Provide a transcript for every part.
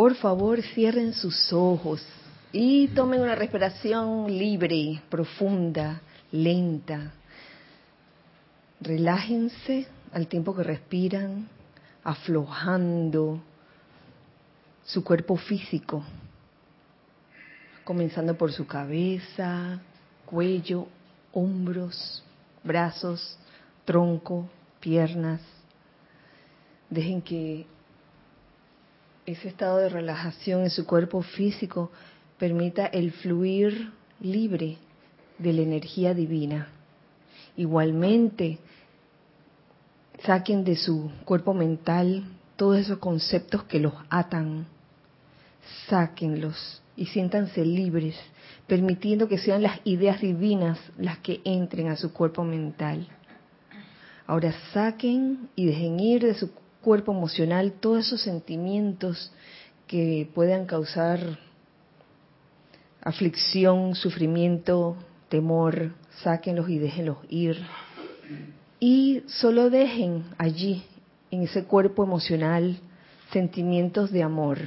Por favor, cierren sus ojos y tomen una respiración libre, profunda, lenta. Relájense al tiempo que respiran, aflojando su cuerpo físico, comenzando por su cabeza, cuello, hombros, brazos, tronco, piernas. Dejen que ese estado de relajación en su cuerpo físico permita el fluir libre de la energía divina. Igualmente, saquen de su cuerpo mental todos esos conceptos que los atan, sáquenlos y siéntanse libres, permitiendo que sean las ideas divinas las que entren a su cuerpo mental. Ahora saquen y dejen ir de su cuerpo emocional todos esos sentimientos que puedan causar aflicción, sufrimiento, temor, sáquenlos y déjenlos ir. Y solo dejen allí, en ese cuerpo emocional, sentimientos de amor,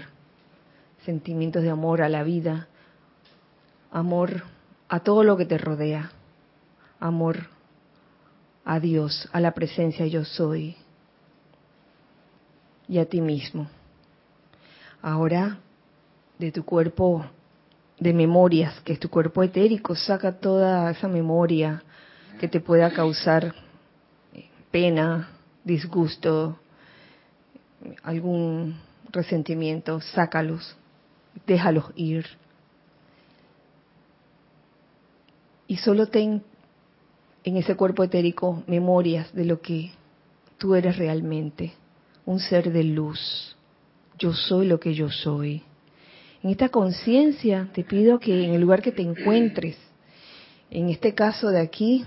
sentimientos de amor a la vida, amor a todo lo que te rodea, amor a Dios, a la presencia yo soy y a ti mismo. Ahora, de tu cuerpo de memorias, que es tu cuerpo etérico, saca toda esa memoria que te pueda causar pena, disgusto, algún resentimiento, sácalos, déjalos ir. Y solo ten en ese cuerpo etérico memorias de lo que tú eres realmente, un ser de luz. Yo soy lo que yo soy. En esta conciencia te pido que en el lugar que te encuentres, en este caso de aquí,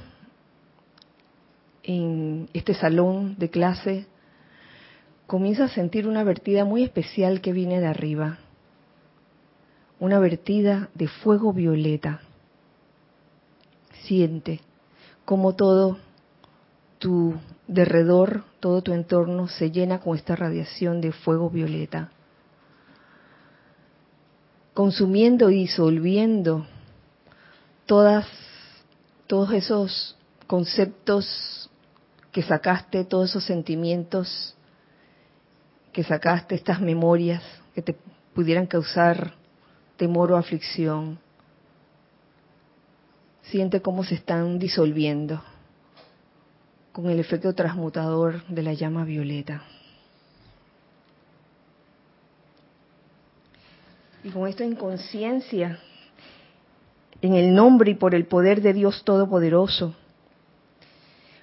en este salón de clase, comienza a sentir una vertida muy especial que viene de arriba. Una vertida de fuego violeta. Siente como todo tu derredor, todo tu entorno se llena con esta radiación de fuego violeta, consumiendo y disolviendo todas, todos esos conceptos que sacaste, todos esos sentimientos que sacaste, estas memorias que te pudieran causar temor o aflicción. Siente cómo se están disolviendo con el efecto transmutador de la llama violeta. Y con esto en conciencia, en el nombre y por el poder de Dios Todopoderoso,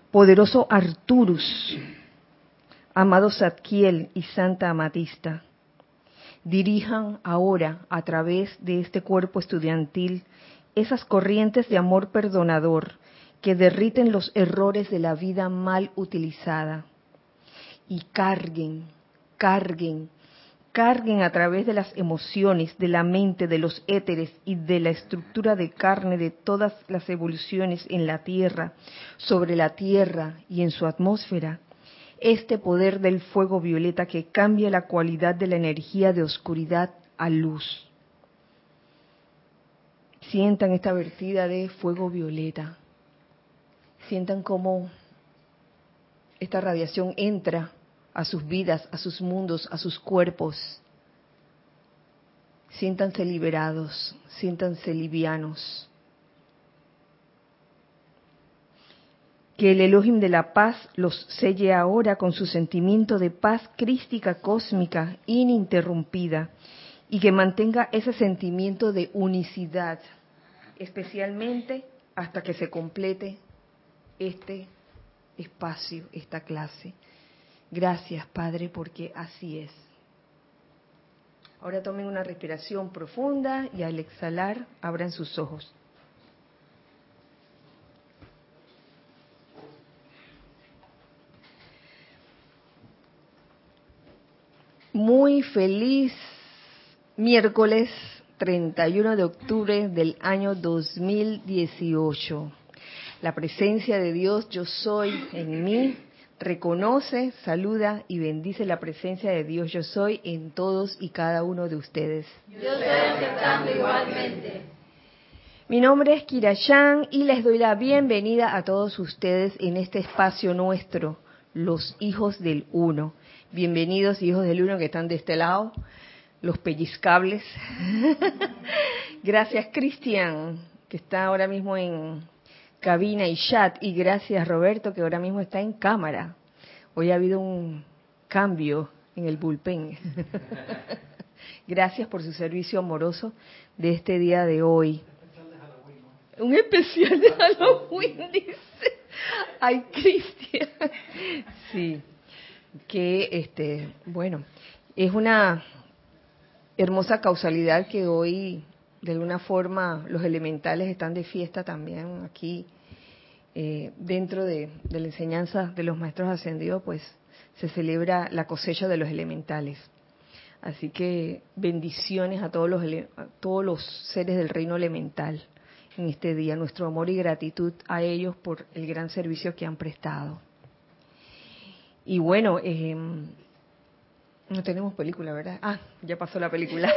poderoso Arturus, amado Zadkiel y Santa Amatista, dirijan ahora a través de este cuerpo estudiantil esas corrientes de amor perdonador que derriten los errores de la vida mal utilizada y carguen, carguen, carguen a través de las emociones, de la mente, de los éteres y de la estructura de carne de todas las evoluciones en la Tierra, sobre la Tierra y en su atmósfera, este poder del fuego violeta que cambia la cualidad de la energía de oscuridad a luz. Sientan esta vertida de fuego violeta. Sientan cómo esta radiación entra a sus vidas, a sus mundos, a sus cuerpos. Siéntanse liberados, siéntanse livianos. Que el Elohim de la paz los selle ahora con su sentimiento de paz crística cósmica ininterrumpida y que mantenga ese sentimiento de unicidad, especialmente hasta que se complete este espacio, esta clase. Gracias, Padre, porque así es. Ahora tomen una respiración profunda y al exhalar abran sus ojos. Muy feliz miércoles 31 de octubre del año 2018. La presencia de Dios, yo soy en mí, reconoce, saluda y bendice la presencia de Dios yo soy en todos y cada uno de ustedes. Yo estoy aceptando igualmente. Mi nombre es Kirayán y les doy la bienvenida a todos ustedes en este espacio nuestro, los hijos del uno. Bienvenidos hijos del uno que están de este lado, los pellizcables. gracias Cristian, que está ahora mismo en cabina y chat. Y gracias Roberto, que ahora mismo está en cámara. Hoy ha habido un cambio en el bullpen. gracias por su servicio amoroso de este día de hoy. Un especial de Halloween, dice. Ay, Cristian. Sí. Que, este, bueno, es una hermosa causalidad que hoy, de alguna forma, los elementales están de fiesta también aquí. Eh, dentro de, la enseñanza de los maestros ascendidos, pues se celebra la cosecha de los elementales. Así que bendiciones a todos los, a todos los seres del reino elemental en este día, nuestro amor y gratitud a ellos por el gran servicio que han prestado. Y bueno, eh, no tenemos película, ¿verdad? Ah, ya pasó la película.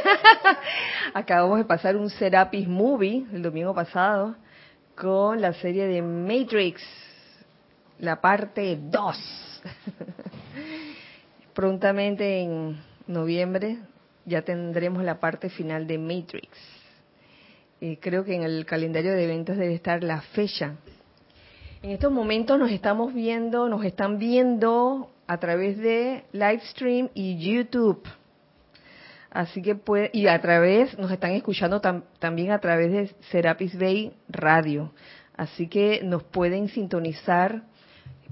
Acabamos de pasar un Serapis Movie el domingo pasado con la serie de Matrix, la parte 2. Prontamente en noviembre ya tendremos la parte final de Matrix creo que en el calendario de eventos debe estar la fecha. En estos momentos nos estamos viendo, nos están viendo a través de Livestream y YouTube. Así que y a través, nos están escuchando también a través de Serapis Bay Radio. Así que nos pueden sintonizar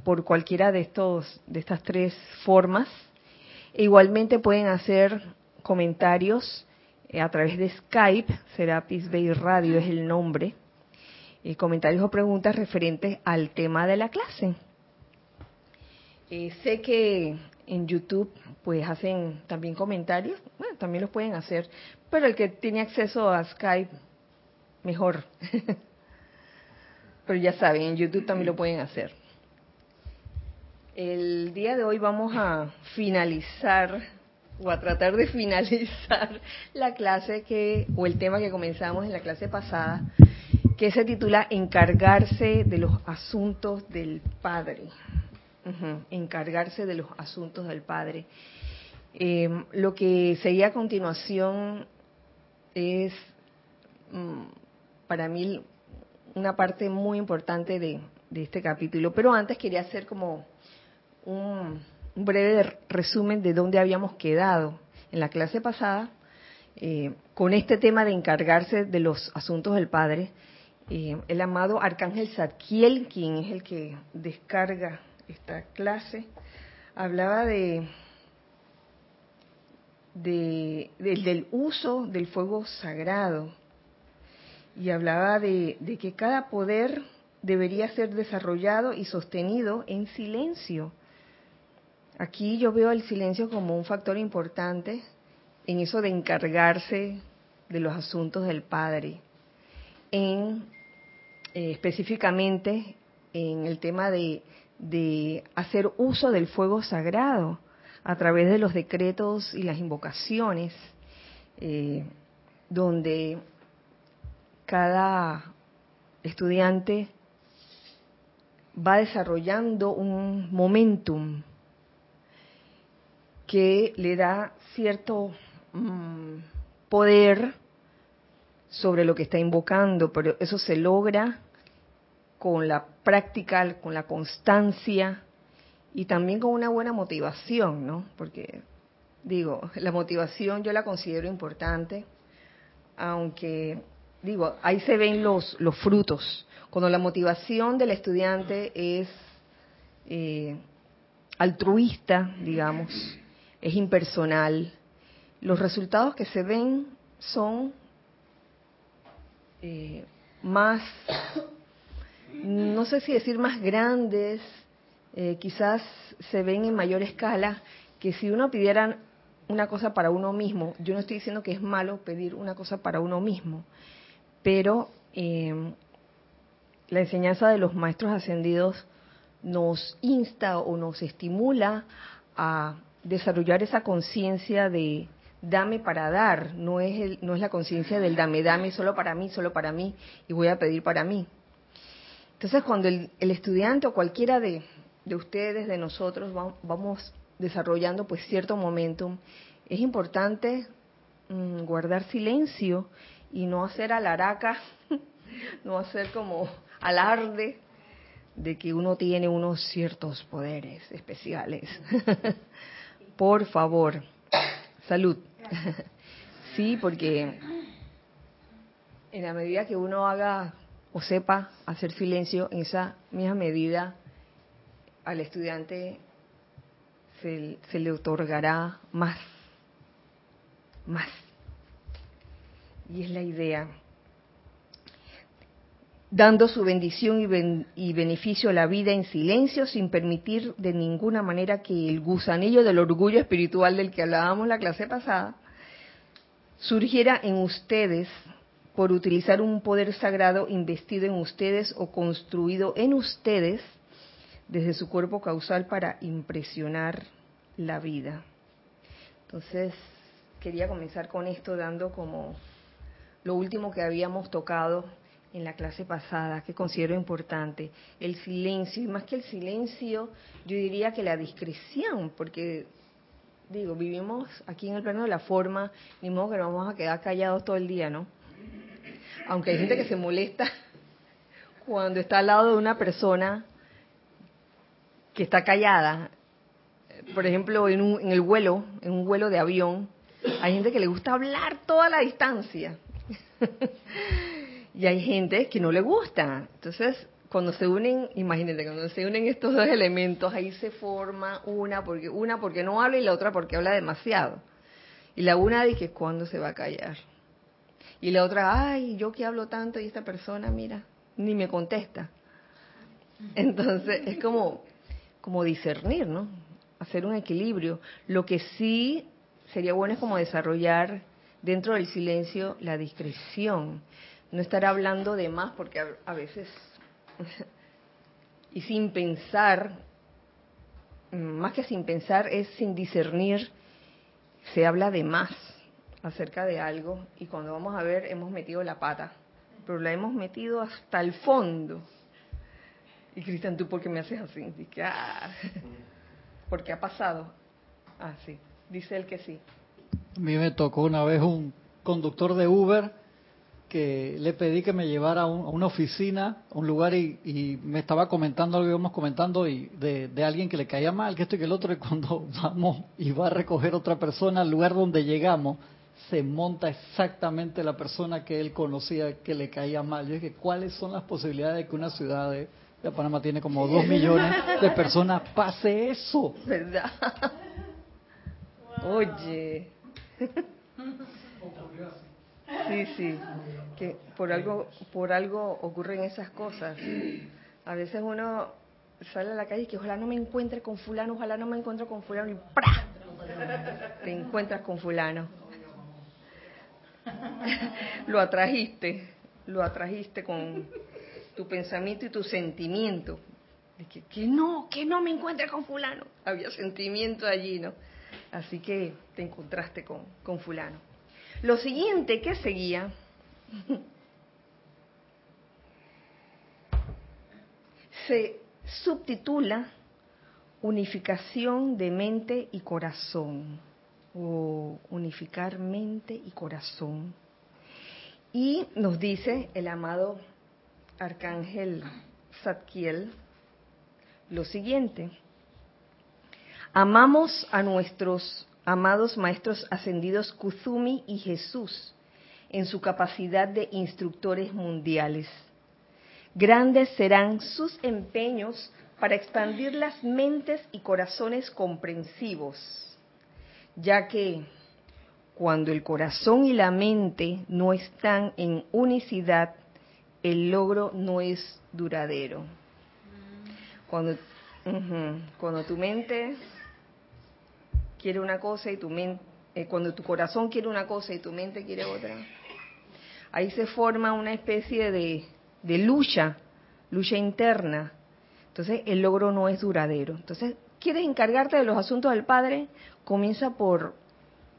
por cualquiera de estos, de estas tres formas. E igualmente pueden hacer comentarios eh, a través de Skype, Serapis Bay Radio es el nombre, eh, comentarios o preguntas referentes al tema de la clase. Eh, sé que en YouTube pues hacen también comentarios, bueno, también los pueden hacer, pero el que tiene acceso a Skype, mejor. pero ya saben, en YouTube también lo pueden hacer. El día de hoy vamos a finalizar o a tratar de finalizar la clase que o el tema que comenzamos en la clase pasada, que se titula Encargarse de los asuntos del Padre. Encargarse de los asuntos del Padre. Eh, lo que seguía a continuación es mm, para mí una parte muy importante de, este capítulo, pero antes quería hacer como un un breve resumen de dónde habíamos quedado en la clase pasada eh, con este tema de encargarse de los asuntos del Padre. Eh, el amado Arcángel Zadkiel, quien es el que descarga esta clase, hablaba de, del uso del fuego sagrado y hablaba de que cada poder debería ser desarrollado y sostenido en silencio. Aquí yo veo el silencio como un factor importante en eso de encargarse de los asuntos del Padre, en eh, específicamente en el tema de, hacer uso del fuego sagrado a través de los decretos y las invocaciones, eh, donde cada estudiante va desarrollando un momentum que le da cierto mm, poder sobre lo que está invocando, pero eso se logra con la práctica, con la constancia y también con una buena motivación, ¿no? Porque digo, la motivación yo la considero importante, aunque digo, ahí se ven los, los frutos. Cuando la motivación del estudiante es eh, altruista, digamos, es impersonal. Los resultados que se ven son eh, más, no sé si decir más grandes, eh, quizás se ven en mayor escala que si uno pidiera una cosa para uno mismo, yo no estoy diciendo que es malo pedir una cosa para uno mismo, pero eh, la enseñanza de los maestros ascendidos nos insta o nos estimula a desarrollar esa conciencia de dame para dar, no es, el, no es la conciencia del dame, dame solo para mí, solo para mí, y voy a pedir para mí. Entonces, cuando el, estudiante o cualquiera de, de ustedes, de nosotros, vamos desarrollando pues cierto momentum, es importante mm, guardar silencio y no hacer alaraca, no hacer como alarde de que uno tiene unos ciertos poderes especiales. Por favor, salud. sí, porque en la medida que uno haga o sepa hacer silencio, en esa misma medida al estudiante se, le otorgará más, más. Y es la idea dando su bendición y, beneficio a la vida en silencio, sin permitir de ninguna manera que el gusanillo del orgullo espiritual del que hablábamos la clase pasada surgiera en ustedes por utilizar un poder sagrado investido en ustedes o construido en ustedes desde su cuerpo causal para impresionar la vida. Entonces, quería comenzar con esto dando como lo último que habíamos tocado en la clase pasada que considero importante, el silencio, y más que el silencio, yo diría que la discreción, porque digo, vivimos aquí en el plano de la forma, ni modo que nos vamos a quedar callados todo el día, ¿no? Aunque hay gente que se molesta cuando está al lado de una persona que está callada. Por ejemplo, en, un, en el vuelo, en un vuelo de avión, hay gente que le gusta hablar toda la distancia. y hay gente que no le gusta. Entonces, cuando se unen, imagínate, cuando se unen estos dos elementos, ahí se forma una porque una porque no habla y la otra porque habla demasiado. Y la una dice, ¿cuándo se va a callar? Y la otra, ay, yo que hablo tanto y esta persona, mira, ni me contesta. Entonces, es como, como discernir, ¿no? Hacer un equilibrio. Lo que sí sería bueno es como desarrollar dentro del silencio la discreción no estar hablando de más porque a, veces y sin pensar, más que sin pensar es sin discernir, se habla de más acerca de algo y cuando vamos a ver hemos metido la pata, pero la hemos metido hasta el fondo. Y Cristian, ¿tú por qué me haces así? Dice, ah, porque ha pasado. Ah, sí, dice él que sí. A mí me tocó una vez un conductor de Uber que le pedí que me llevara a, una oficina, a un lugar y, me estaba comentando algo íbamos comentando y de, alguien que le caía mal, que esto y que el otro, y cuando vamos y va a recoger otra persona al lugar donde llegamos, se monta exactamente la persona que él conocía que le caía mal. Yo dije, ¿cuáles son las posibilidades de que una ciudad de, Panamá tiene como dos millones de personas pase eso? ¿Verdad? Oye. Sí, sí, que por algo, por algo ocurren esas cosas. A veces uno sale a la calle y que ojalá no me encuentre con fulano, ojalá no me encuentre con fulano y ¡pra! Te encuentras con fulano. lo atrajiste, lo atrajiste con tu pensamiento y tu sentimiento. De que, que no, que no me encuentre con fulano. Había sentimiento allí, ¿no? Así que te encontraste con, con fulano. Lo siguiente que seguía se subtitula Unificación de mente y corazón, o unificar mente y corazón. Y nos dice el amado arcángel Zadkiel lo siguiente, amamos a nuestros amados maestros ascendidos Kuzumi y Jesús en su capacidad de instructores mundiales. Grandes serán sus empeños para expandir las mentes y corazones comprensivos, ya que cuando el corazón y la mente no están en unicidad, el logro no es duradero. Cuando, cuando tu mente quiere una cosa y tu mente, eh, cuando tu corazón quiere una cosa y tu mente quiere otra, ahí se forma una especie de, lucha, lucha interna, Entonces el logro no es duradero. Entonces, ¿quieres encargarte de los asuntos del Padre? Comienza por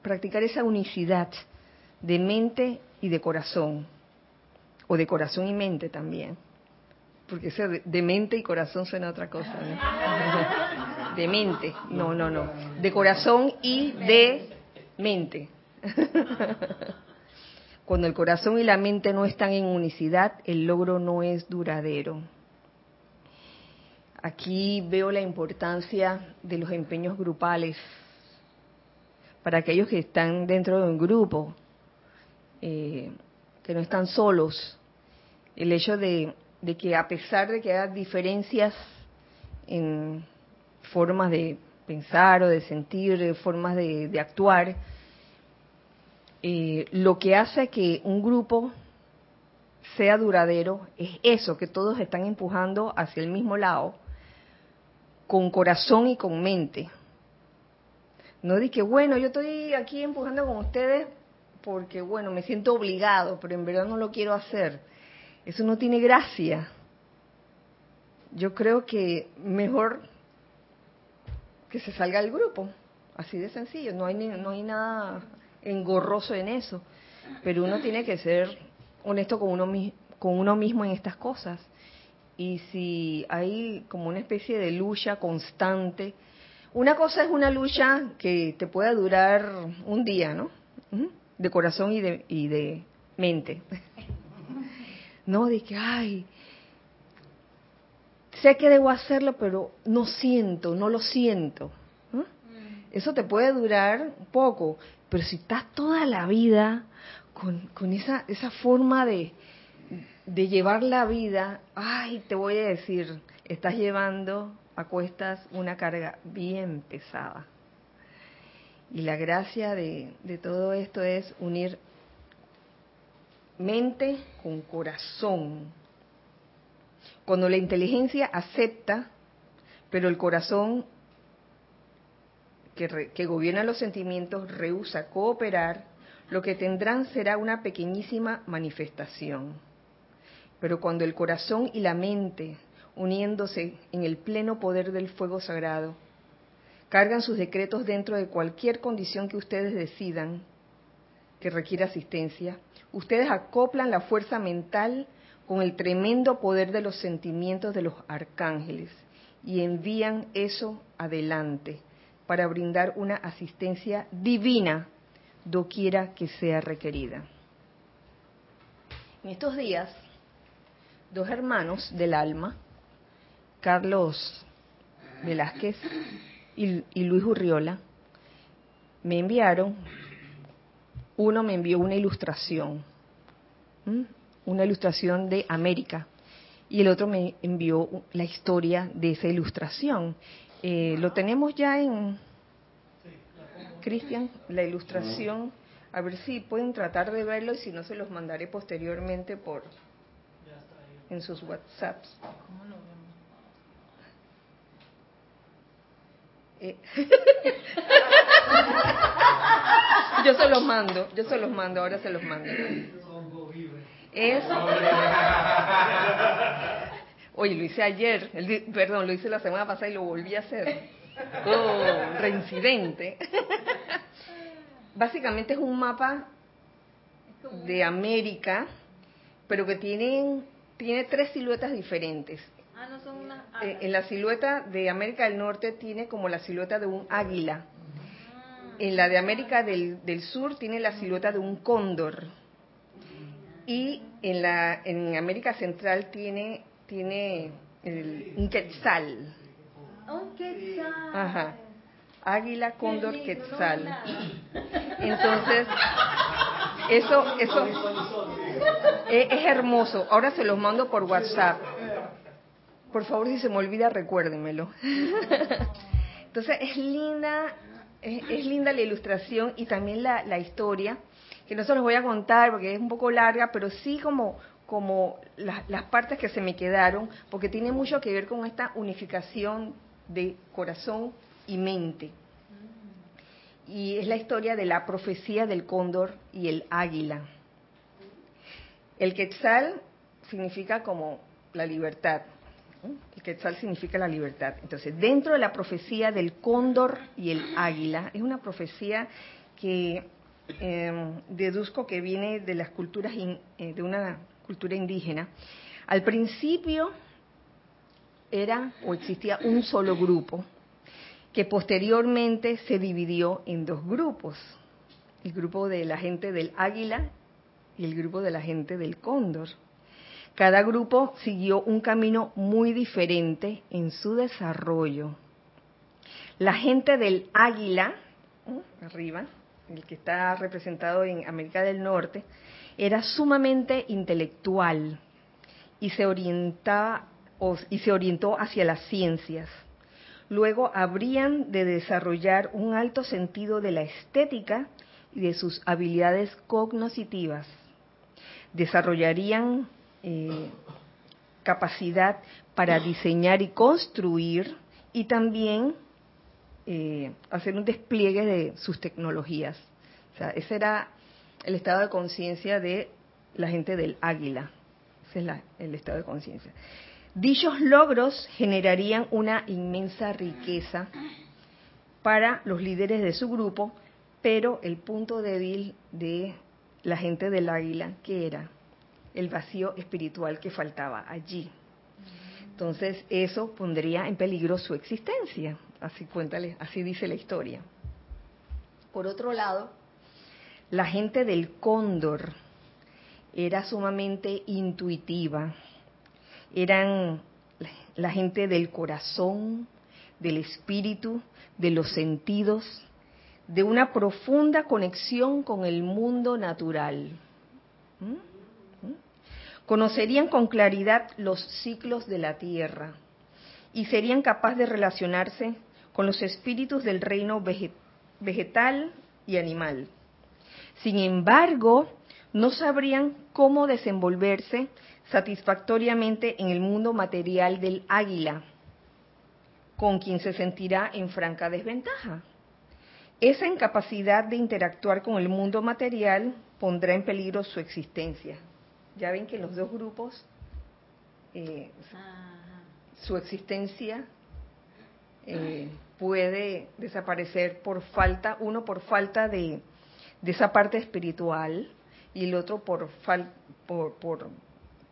practicar esa unicidad de mente y de corazón, o de corazón y mente también, porque de mente y corazón suena otra cosa. De mente, no, no, no, de corazón y de mente. Cuando el corazón y la mente no están en unicidad, el logro no es duradero. Aquí veo la importancia de los empeños grupales para aquellos que están dentro de un grupo, eh, que no están solos. El hecho de, que a pesar de que haya diferencias en formas de pensar o de sentir, formas de actuar, eh, lo que hace que un grupo sea duradero es eso, que todos están empujando hacia el mismo lado, con corazón y con mente. No di que, bueno, yo estoy aquí empujando con ustedes porque, bueno, me siento obligado, pero en verdad no lo quiero hacer. Eso no tiene gracia. Yo creo que mejor que se salga del grupo, así de sencillo, no hay, no hay nada engorroso en eso, pero uno tiene que ser honesto con uno, con uno mismo en estas cosas. Y si hay como una especie de lucha constante, una cosa es una lucha que te pueda durar un día, ¿no? De corazón y de, y de mente. No, de que, ay, sé que debo hacerlo, pero no siento, no lo siento. Eso te puede durar poco, pero si estás toda la vida con, con esa, esa forma de, de llevar la vida, ay, te voy a decir, estás llevando a cuestas una carga bien pesada. Y la gracia de, todo esto es unir mente con corazón. Cuando la inteligencia acepta, pero el corazón que, gobierna los sentimientos rehúsa cooperar, lo que tendrán será una pequeñísima manifestación. Pero cuando el corazón y la mente, uniéndose en el pleno poder del fuego sagrado, cargan sus decretos dentro de cualquier condición que ustedes decidan que requiera asistencia, ustedes acoplan la fuerza mental con el tremendo poder de los sentimientos de los arcángeles y envían eso adelante para brindar una asistencia divina doquiera que sea requerida. En estos días, dos hermanos del alma, Carlos Velázquez y, Luis Urriola, me enviaron, uno me envió una ilustración, una ilustración de América, y el otro me envió la historia de esa ilustración. Eh, lo tenemos ya en, Cristian, la ilustración. A ver si pueden tratar de verlo y si no se los mandaré posteriormente por en sus WhatsApps. ¿Cómo lo vemos? Eh. yo se los mando, yo se los mando, ahora se los mando. Es Oye, lo hice ayer, perdón, lo hice la semana pasada y lo volví a hacer. Oh, reincidente. Básicamente es un mapa de América, pero que tiene, tiene tres siluetas diferentes. Ah, no son una... Eh, en la silueta de América del Norte tiene como la silueta de un águila. En la de América del, del Sur tiene la silueta de un cóndor. Y en, la, en América Central tiene tiene el, un quetzal. Un quetzal. Ajá. Águila, cóndor, quetzal. Entonces, eso, eso es, es, hermoso. Ahora se los mando por WhatsApp. Por favor, si se me olvida, recuérdenmelo. Entonces, es linda, es, es linda la ilustración y también la, la historia, que no se los voy a contar porque es un poco larga, pero sí como como las partes que se me quedaron, porque tiene mucho que ver con esta unificación de corazón y mente. Y es la historia de la profecía del cóndor y el águila. El quetzal significa como la libertad, El quetzal significa la libertad. Entonces, dentro de la profecía del cóndor y el águila, es una profecía que eh, deduzco que viene de las culturas, eh, de una cultura indígena. Al principio era o existía un solo grupo que posteriormente se dividió en dos grupos, el grupo de la gente del águila y el grupo de la gente del cóndor. Cada grupo siguió un camino muy diferente en su desarrollo. La gente del águila, arriba, el que está representado en América del Norte, era sumamente intelectual y se orientaba y se orientó hacia las ciencias. Luego habrían de desarrollar un alto sentido de la estética y de sus habilidades cognoscitivas. Desarrollarían eh, capacidad para diseñar y construir y también eh, hacer un despliegue de sus tecnologías. Ese era el estado de conciencia de la gente del águila. Ese es el estado de conciencia. Dichos logros generarían una inmensa riqueza para los líderes de su grupo, pero el punto débil de la gente del águila, que era el vacío espiritual que faltaba allí. Entonces, eso pondría en peligro su existencia, así cuéntale, así dice la historia. Por otro lado, la gente del cóndor era sumamente intuitiva, eran la gente del corazón, del espíritu, de los sentidos, de una profunda conexión con el mundo natural. ¿Mm? ¿Mm? Conocerían con claridad los ciclos de la tierra y serían capaces de relacionarse con los espíritus del reino vegetal y animal. Sin embargo, no sabrían cómo desenvolverse satisfactoriamente en el mundo material del águila, con quien se sentirá en franca desventaja. Esa incapacidad de interactuar con el mundo material pondrá en peligro su existencia. Ya ven que los dos grupos, eh, su existencia eh, puede desaparecer por falta, uno por falta de, de esa parte espiritual y el otro por, por, por,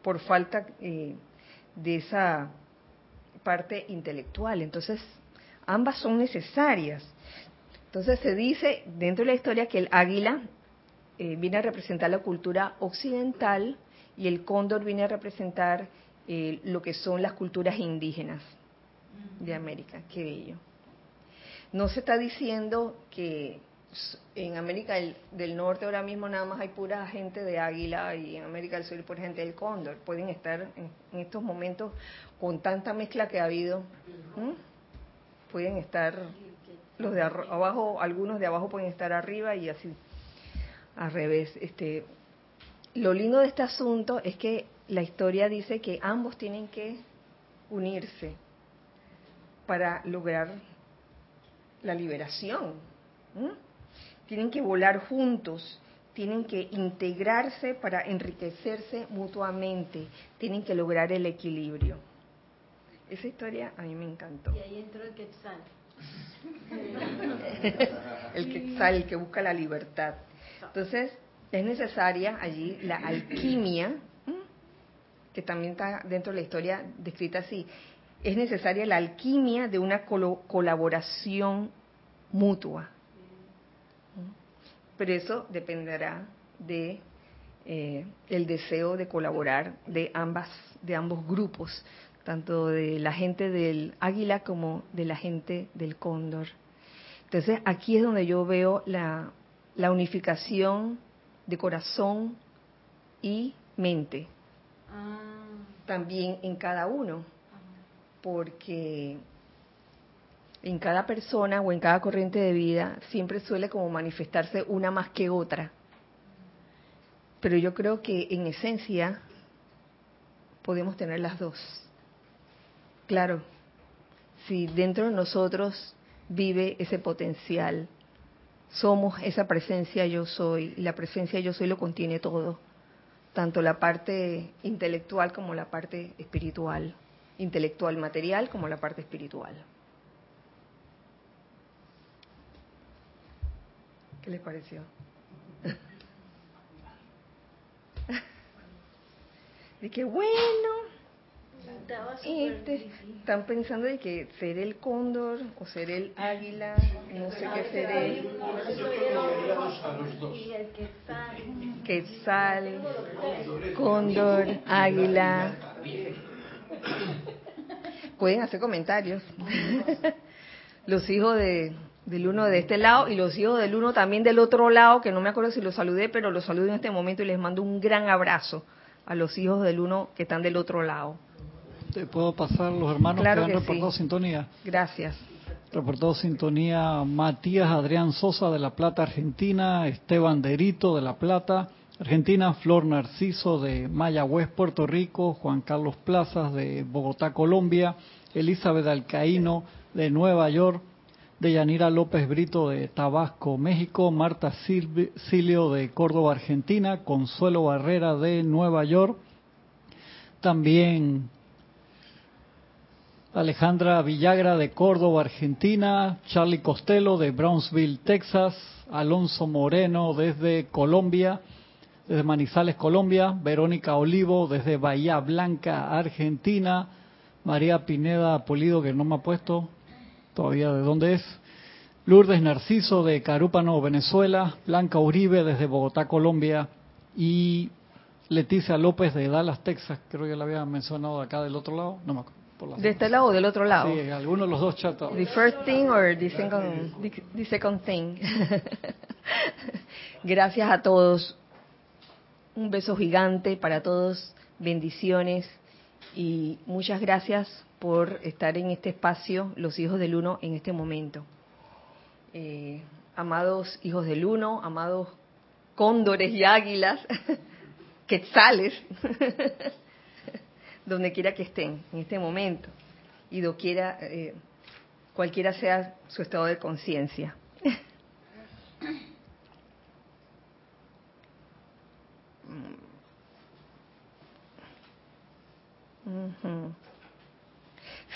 por falta eh, de esa parte intelectual. Entonces, ambas son necesarias. Entonces se dice dentro de la historia que el águila eh, viene a representar la cultura occidental y el cóndor viene a representar eh, lo que son las culturas indígenas de América. Qué bello. No se está diciendo que en América del, Norte ahora mismo nada más hay pura gente de águila y en América del Sur por gente del cóndor. Pueden estar en, estos momentos con tanta mezcla que ha habido. Pueden estar los de abajo, algunos de abajo pueden estar arriba y así al revés. Este, lo lindo de este asunto es que la historia dice que ambos tienen que unirse para lograr la liberación tienen que volar juntos, tienen que integrarse para enriquecerse mutuamente, tienen que lograr el equilibrio. Esa historia a mí me encantó. Y ahí entró el Quetzal. el Quetzal, el que busca la libertad. Entonces, es necesaria allí la alquimia, que también está dentro de la historia descrita así. Es necesaria la alquimia de una colaboración mutua pero eso dependerá de eh, el deseo de colaborar de ambas de ambos grupos tanto de la gente del águila como de la gente del cóndor entonces aquí es donde yo veo la, la unificación de corazón y mente ah. también en cada uno porque en cada persona o en cada corriente de vida siempre suele como manifestarse una más que otra. Pero yo creo que en esencia podemos tener las dos. Claro, si dentro de nosotros vive ese potencial, somos esa presencia yo soy, y la presencia yo soy lo contiene todo, tanto la parte intelectual como la parte espiritual. intelectual material como la parte espiritual. ¿Qué les pareció? De bueno, este, están pensando de que seré el cóndor o seré el águila, no sé qué seré. Quetzal, cóndor, águila. Pueden hacer comentarios. Los hijos de, del uno de este lado y los hijos del uno también del otro lado, que no me acuerdo si los saludé, pero los saludo en este momento y les mando un gran abrazo a los hijos del uno que están del otro lado. ¿Te puedo pasar los hermanos que han reportado sintonía? Gracias. Reportó sintonía Matías Adrián Sosa de La Plata, Argentina, Esteban Derito de La Plata, Argentina, Flor Narciso de Mayagüez, Puerto Rico, Juan Carlos Plazas de Bogotá, Colombia, Elizabeth Alcaíno de Nueva York, de Yanira López Brito de Tabasco, México, Marta Silio de Córdoba, Argentina, Consuelo Barrera de Nueva York, también Alejandra Villagra de Córdoba, Argentina, Charlie Costello de Brownsville, Texas, Alonso Moreno desde Colombia, desde Manizales, Colombia, Verónica Olivo desde Bahía Blanca, Argentina, María Pineda Polido, que no me ha puesto, todavía de dónde es. Lourdes Narciso de Carúpano, Venezuela. Blanca Uribe desde Bogotá, Colombia. Y Leticia López de Dallas, Texas. Creo que la había mencionado acá del otro lado. No me acuerdo. ¿De este lado o del otro lado? Sí, alguno de los dos chatos. The first thing or the second, the second thing. Gracias a todos. Un beso gigante para todos. Bendiciones. Y muchas gracias por estar en este espacio, los hijos del uno, en este momento. Eh, amados hijos del uno, amados cóndores y águilas, quetzales, donde quiera que estén en este momento y doquiera, eh, cualquiera sea su estado de conciencia.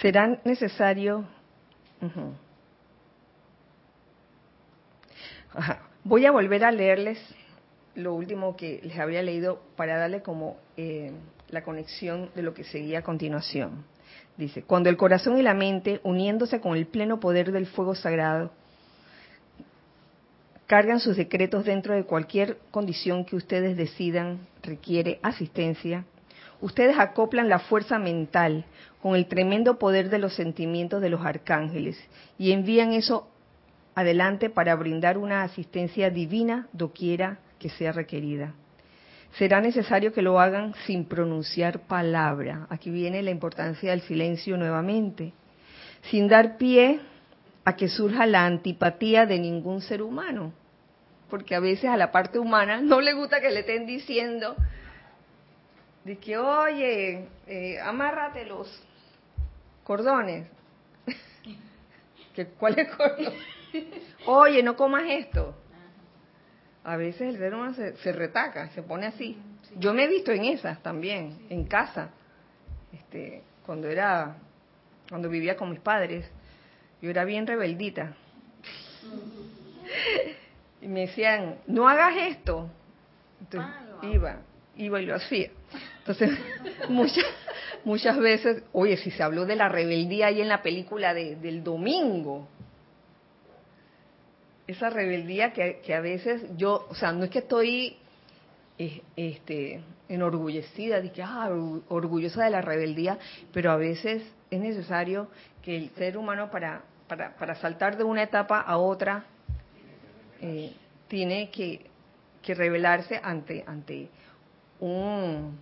será necesario... Voy a volver a leerles lo último que les había leído para darle como eh, la conexión de lo que seguía a continuación. Dice, cuando el corazón y la mente, uniéndose con el pleno poder del fuego sagrado, cargan sus decretos dentro de cualquier condición que ustedes decidan requiere asistencia, ustedes acoplan la fuerza mental con el tremendo poder de los sentimientos de los arcángeles y envían eso adelante para brindar una asistencia divina doquiera que sea requerida. Será necesario que lo hagan sin pronunciar palabra. Aquí viene la importancia del silencio nuevamente. Sin dar pie a que surja la antipatía de ningún ser humano. Porque a veces a la parte humana no le gusta que le estén diciendo de que, oye, eh, amárrate los cordones. ¿Que, ¿Cuál es cordón? Oye, no comas esto. A veces el ser humano se, retaca, se pone así. Yo me he visto en esas también, en casa. Este, cuando era, cuando vivía con mis padres, yo era bien rebeldita. Y me decían, no hagas esto. Entonces ah, iba, iba y lo hacía. Entonces, muchas, muchas veces, oye, si se habló de la rebeldía ahí en la película de, del domingo, esa rebeldía que, que, a veces yo, o sea, no es que estoy eh, este, enorgullecida, de que, ah, orgullosa de la rebeldía, pero a veces es necesario que el ser humano para, para, para saltar de una etapa a otra eh, tiene que, que rebelarse ante, ante un,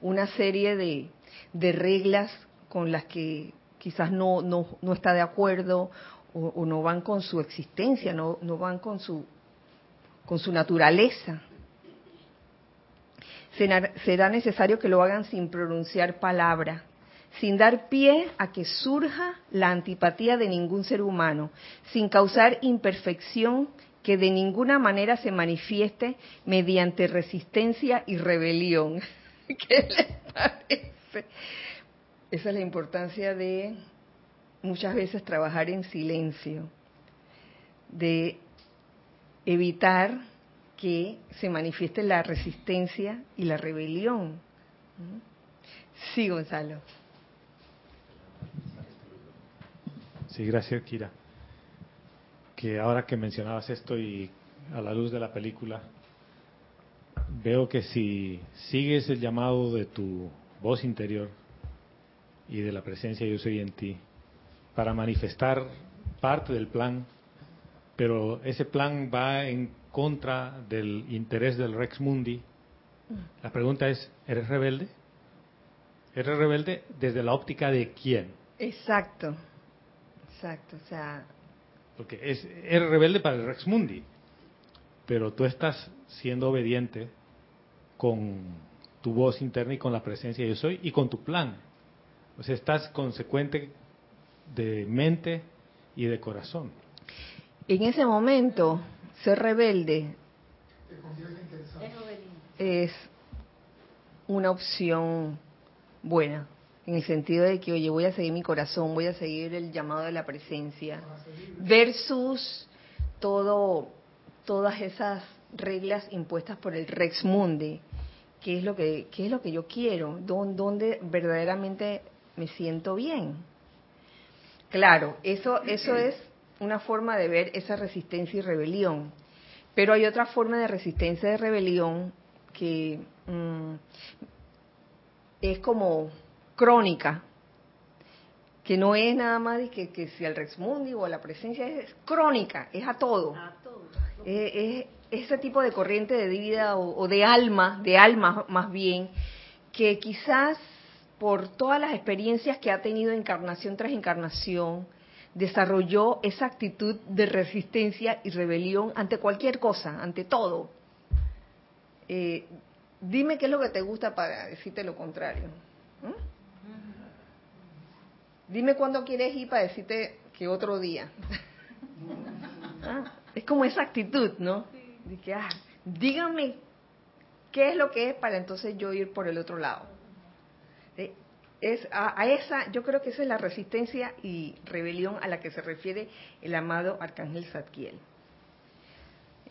una serie de, de reglas con las que quizás no, no, no está de acuerdo o, no van con su existencia, no, no van con su, con su naturaleza. Será necesario que lo hagan sin pronunciar palabra, sin dar pie a que surja la antipatía de ningún ser humano, sin causar imperfección que de ninguna manera se manifieste mediante resistencia y rebelión. ¿Qué les parece? Esa es la importancia de muchas veces trabajar en silencio, de evitar que se manifieste la resistencia y la rebelión. Sí, Gonzalo. Sí, gracias, Kira. Que ahora que mencionabas esto y a la luz de la película, veo que si sigues el llamado de tu voz interior y de la presencia yo soy en ti, para manifestar parte del plan, pero ese plan va en contra del interés del Rex Mundi, la pregunta es, ¿eres rebelde? ¿Eres rebelde desde la óptica de quién? Exacto. Exacto, o sea... Porque es, eres rebelde para el Rex Mundi, pero tú estás siendo obediente con tu voz interna y con la presencia de yo soy y con tu plan. O sea, estás consecuente de mente y de corazón. En ese momento, ser rebelde es una opción buena en el sentido de que, oye, voy a seguir mi corazón, voy a seguir el llamado de la presencia, versus todo, todas esas reglas impuestas por el Rex Mundi, qué es lo que, qué es lo que yo quiero, dónde verdaderamente me siento bien. Claro, eso, eso es una forma de ver esa resistencia y rebelión, pero hay otra forma de resistencia y rebelión que mm, es como crónica, que no es nada más de que, que si el Rex Mundi o la presencia es crónica, es a todo. Es, ese tipo de corriente de vida o, de alma, de alma más bien, que quizás por todas las experiencias que ha tenido encarnación tras encarnación, desarrolló esa actitud de resistencia y rebelión ante cualquier cosa, ante todo. Eh, dime qué es lo que te gusta para decirte lo contrario. Dime cuándo quieres ir para decirte que otro día. Ah, es como esa actitud, ¿no? De que, ah, dígame qué es lo que es para entonces yo ir por el otro lado. Eh, es a, esa, yo creo que esa es la resistencia y rebelión a la que se refiere el amado Arcángel Zadkiel.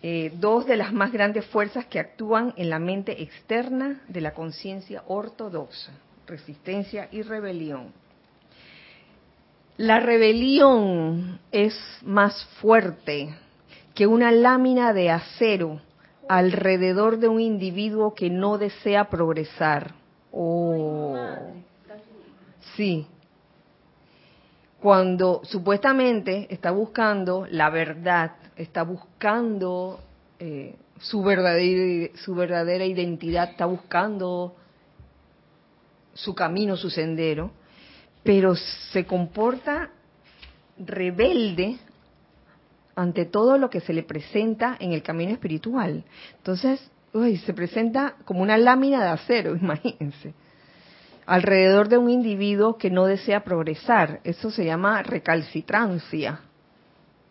Eh, dos de las más grandes fuerzas que actúan en la mente externa de la conciencia ortodoxa, resistencia y rebelión. La rebelión es más fuerte que una lámina de acero alrededor de un individuo que no desea progresar. Oh, sí. Cuando supuestamente está buscando la verdad, está buscando eh, su, verdadera, su verdadera identidad, está buscando su camino, su sendero, pero se comporta rebelde ante todo lo que se le presenta en el camino espiritual. Entonces, uy, se presenta como una lámina de acero, imagínense, alrededor de un individuo que no desea progresar. Eso se llama recalcitrancia,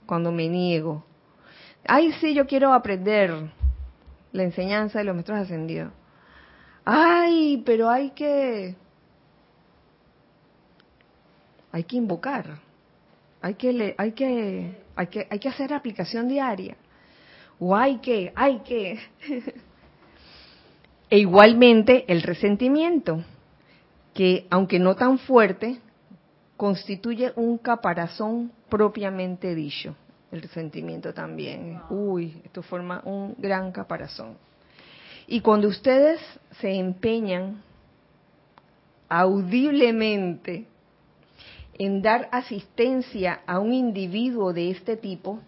cuando me niego. Ay, sí, yo quiero aprender la enseñanza de los maestros ascendidos. Ay, pero hay que hay que invocar, hay que, hay que, hay que, hay que hacer aplicación diaria, o hay que, hay que. e igualmente el resentimiento, que aunque no tan fuerte, constituye un caparazón propiamente dicho. El resentimiento también. Uy, esto forma un gran caparazón. Y cuando ustedes se empeñan audiblemente en dar asistencia a un individuo de este tipo,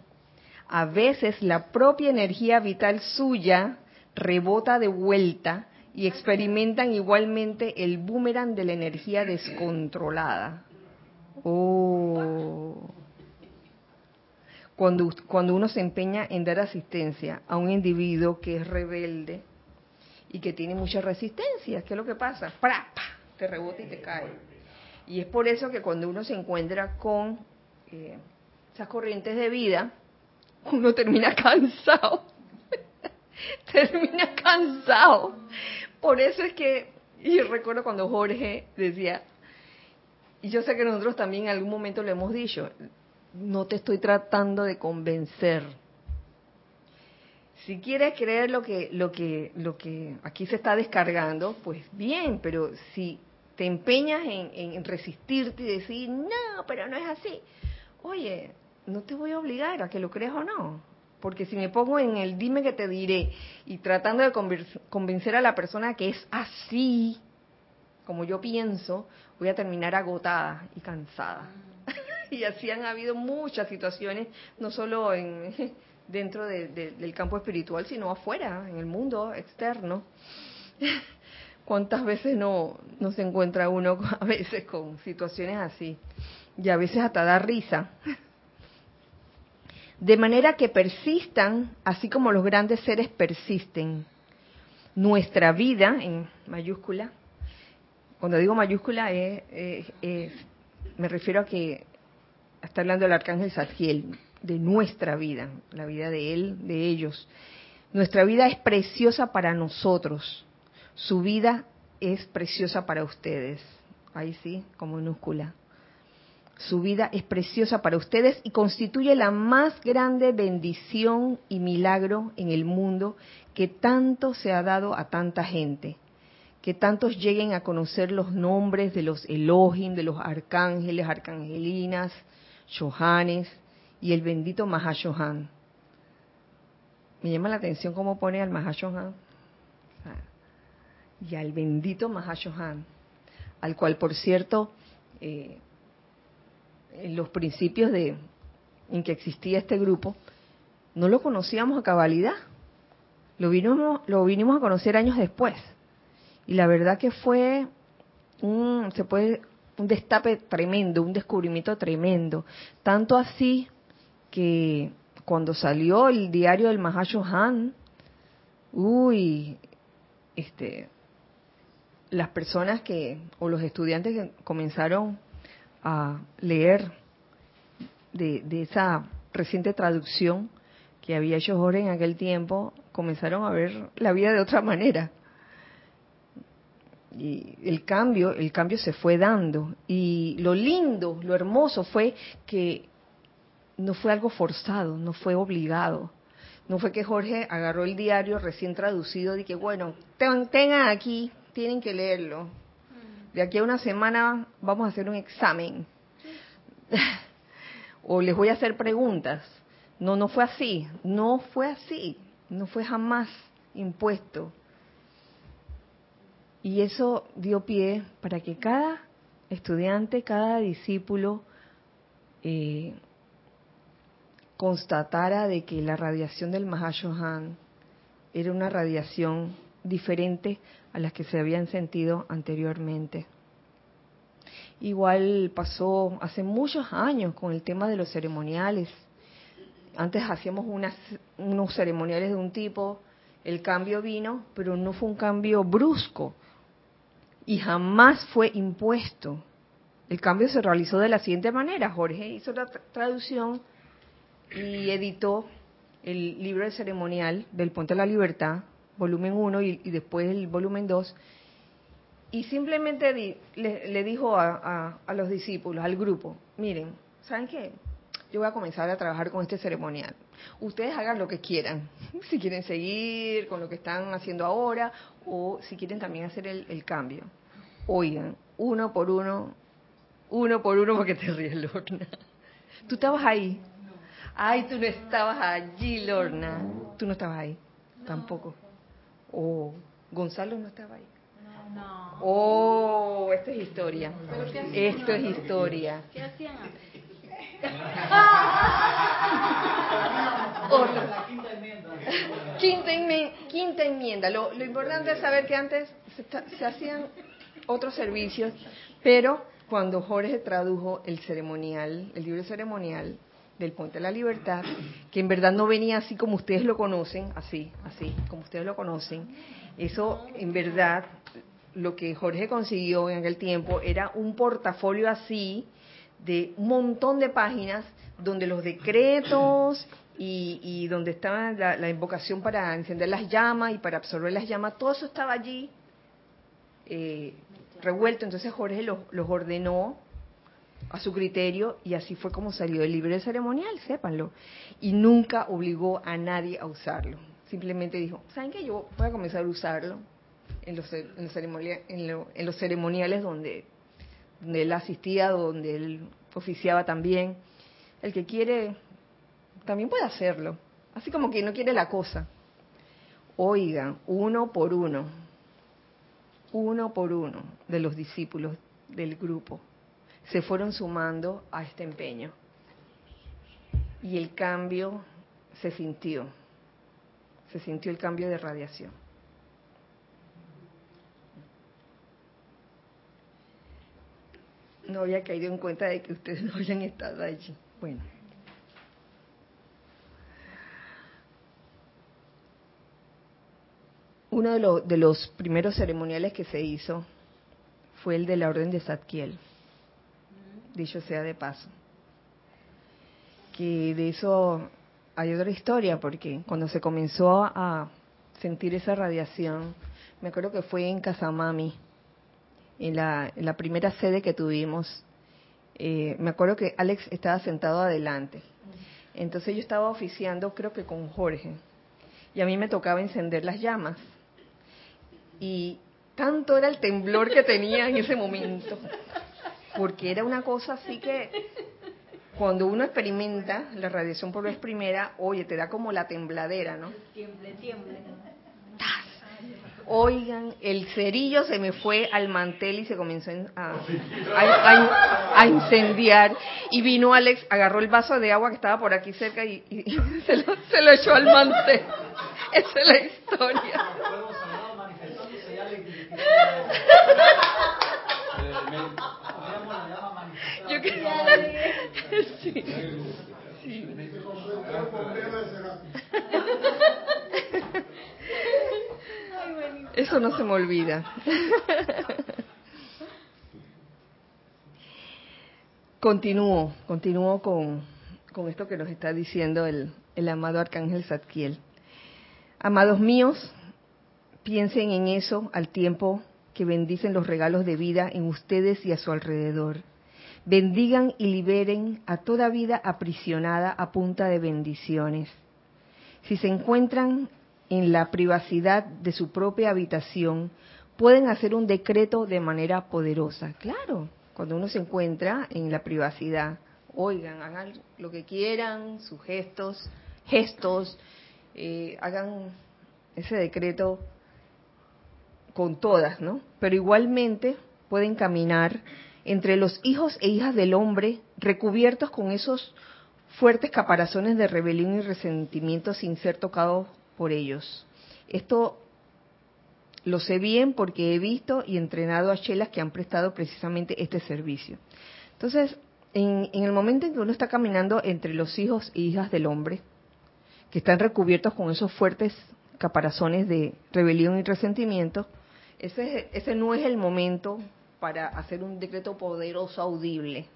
a veces la propia energía vital suya rebota de vuelta y experimentan igualmente el boomerang de la energía descontrolada. Oh. Cuando, cuando uno se empeña en dar asistencia a un individuo que es rebelde y que tiene mucha resistencia, ¿qué es lo que pasa? ¡Pra! Te rebota y te cae. Y es por eso que cuando uno se encuentra con eh, esas corrientes de vida, uno termina cansado. termina cansado. Por eso es que, y recuerdo cuando Jorge decía Y yo sé que nosotros también en algún momento lo hemos dicho, no te estoy tratando de convencer. Si quieres creer lo que, lo que, lo que aquí se está descargando, pues bien, pero si te empeñas en, en resistirte y decir, no, pero no es así, oye, no te voy a obligar a que lo creas o no. Porque si me pongo en el dime que te diré y tratando de convencer a la persona que es así, como yo pienso, voy a terminar agotada y cansada. y así han habido muchas situaciones, no solo en, dentro del campo espiritual, sino afuera, en el mundo externo. ¿Cuántas veces no, no se encuentra uno a veces con situaciones así? Y a veces hasta da risa. De manera que persistan, así como los grandes seres persisten. Nuestra vida, en mayúscula, cuando digo mayúscula, es, me refiero a que está hablando el arcángel Zadkiel, de nuestra vida, la vida de él, de ellos. Nuestra vida es preciosa para nosotros, su vida es preciosa para ustedes. Ahí sí, como minúscula. Su vida es preciosa para ustedes y constituye la más grande bendición y milagro en el mundo que tanto se ha dado a tanta gente que tantos lleguen a conocer los nombres de los Elohim, de los arcángeles, arcangelinas, Johanes y el bendito Mahashohan. Me llama la atención cómo pone al Mahashohan y al bendito Mahashohan, al cual, por cierto, eh, en los principios de en que existía este grupo, no lo conocíamos a cabalidad. Lo vinimos, lo vinimos a conocer años después. Y la verdad que fue un, se puede, un destape tremendo, un descubrimiento tremendo. Tanto así que cuando salió el diario del Han, uy, este, las personas que, o los estudiantes que comenzaron a leer de, esa reciente traducción que había hecho Jorge en aquel tiempo, comenzaron a ver la vida de otra manera y el cambio, el cambio se fue dando. Y lo lindo, lo hermoso fue que no fue algo forzado, no fue obligado. No fue que Jorge agarró el diario recién traducido y que, bueno, tengan aquí, tienen que leerlo. De aquí a una semana vamos a hacer un examen. o les voy a hacer preguntas. No, no fue así, no fue así, no fue jamás impuesto. Y eso dio pie para que cada estudiante, cada discípulo eh, constatara de que la radiación del Mahashohan era una radiación diferente a las que se habían sentido anteriormente. Igual pasó hace muchos años con el tema de los ceremoniales. Antes hacíamos unos ceremoniales de un tipo, el cambio vino, pero no fue un cambio brusco, y jamás fue impuesto. El cambio se realizó de la siguiente manera. Jorge hizo la traducción y editó el libro de ceremonial del Puente de la Libertad, volumen 1 y, después el volumen 2, y simplemente le, dijo a, a, los discípulos, al grupo, miren, ¿saben qué? Yo voy a comenzar a trabajar con este ceremonial. Ustedes hagan lo que quieran, si quieren seguir con lo que están haciendo ahora o si quieren también hacer el, cambio. Oigan, uno por uno, uno por uno porque te ríes, Lorna. ¿Tú estabas ahí? Ay, tú no estabas allí, Lorna. Tú no estabas ahí, tampoco. Oh, Gonzalo no estaba ahí. No. Oh, esto es historia. Esto es historia. ¿Qué hacían Quinta enmienda. Quinta, enmienda. Lo, importante es saber que antes se, hacían otros servicios, pero cuando Jorge tradujo el ceremonial, el libro ceremonial del Puente de la Libertad, que en verdad no venía así como ustedes lo conocen, así, así, como ustedes lo conocen, eso en verdad lo que Jorge consiguió en aquel tiempo era un portafolio así de un montón de páginas donde los decretos y, donde estaba la, invocación para encender las llamas y para absorber las llamas, todo eso estaba allí eh, revuelto. Entonces Jorge los, ordenó a su criterio y así fue como salió el libro ceremonial, sépanlo. Y nunca obligó a nadie a usarlo. Simplemente dijo, ¿saben qué? Yo voy a comenzar a usarlo en los, en ceremoniales, en, los ceremoniales donde, donde él asistía, donde él oficiaba también. El que quiere también puede hacerlo, así como quien no quiere la cosa. Oigan, uno por uno, uno por uno de los discípulos del grupo se fueron sumando a este empeño. Y el cambio se sintió, se sintió el cambio de radiación. No había caído en cuenta de que ustedes no habían estado allí. Bueno. Uno de, los primeros ceremoniales que se hizo fue el de la Orden de Zadkiel dicho sea de paso. Que de eso hay otra historia, porque cuando se comenzó a sentir esa radiación, me acuerdo que fue en Casamami, en la, en la primera sede que tuvimos. Eh, me acuerdo que Alex estaba sentado adelante. Entonces yo estaba oficiando, creo que con Jorge, y a mí me tocaba encender las llamas. Y tanto era el temblor que tenía en ese momento, porque era una cosa así que cuando uno experimenta la radiación por vez primera, oye, te da como la tembladera, ¿no? Tiemble, tiemble. Oigan, el cerillo se me fue al mantel y se comenzó a, incendiar. Y vino Alex, agarró el vaso de agua que estaba por aquí cerca y, se, lo, se, lo, echó al mantel. Esa es la historia. Yo sí. Eso no se me olvida. Continúo, continúo con, con esto que nos está diciendo el, el amado Arcángel Zadkiel. Amados míos, piensen en eso al tiempo que bendicen los regalos de vida en ustedes y a su alrededor. Bendigan y liberen a toda vida aprisionada a punta de bendiciones. Si se encuentran en la privacidad de su propia habitación, pueden hacer un decreto de manera poderosa. Claro, cuando uno se encuentra en la privacidad, oigan, hagan lo que quieran, sus gestos, gestos, eh, hagan ese decreto con todas, ¿no? Pero igualmente pueden caminar entre los hijos e hijas del hombre recubiertos con esos fuertes caparazones de rebelión y resentimiento sin ser tocados por ellos. Esto lo sé bien porque he visto y entrenado a chelas que han prestado precisamente este servicio. Entonces, en, en, el momento en que uno está caminando entre los hijos e hijas del hombre, que están recubiertos con esos fuertes caparazones de rebelión y resentimiento, ese, ese no es el momento para hacer un decreto poderoso audible.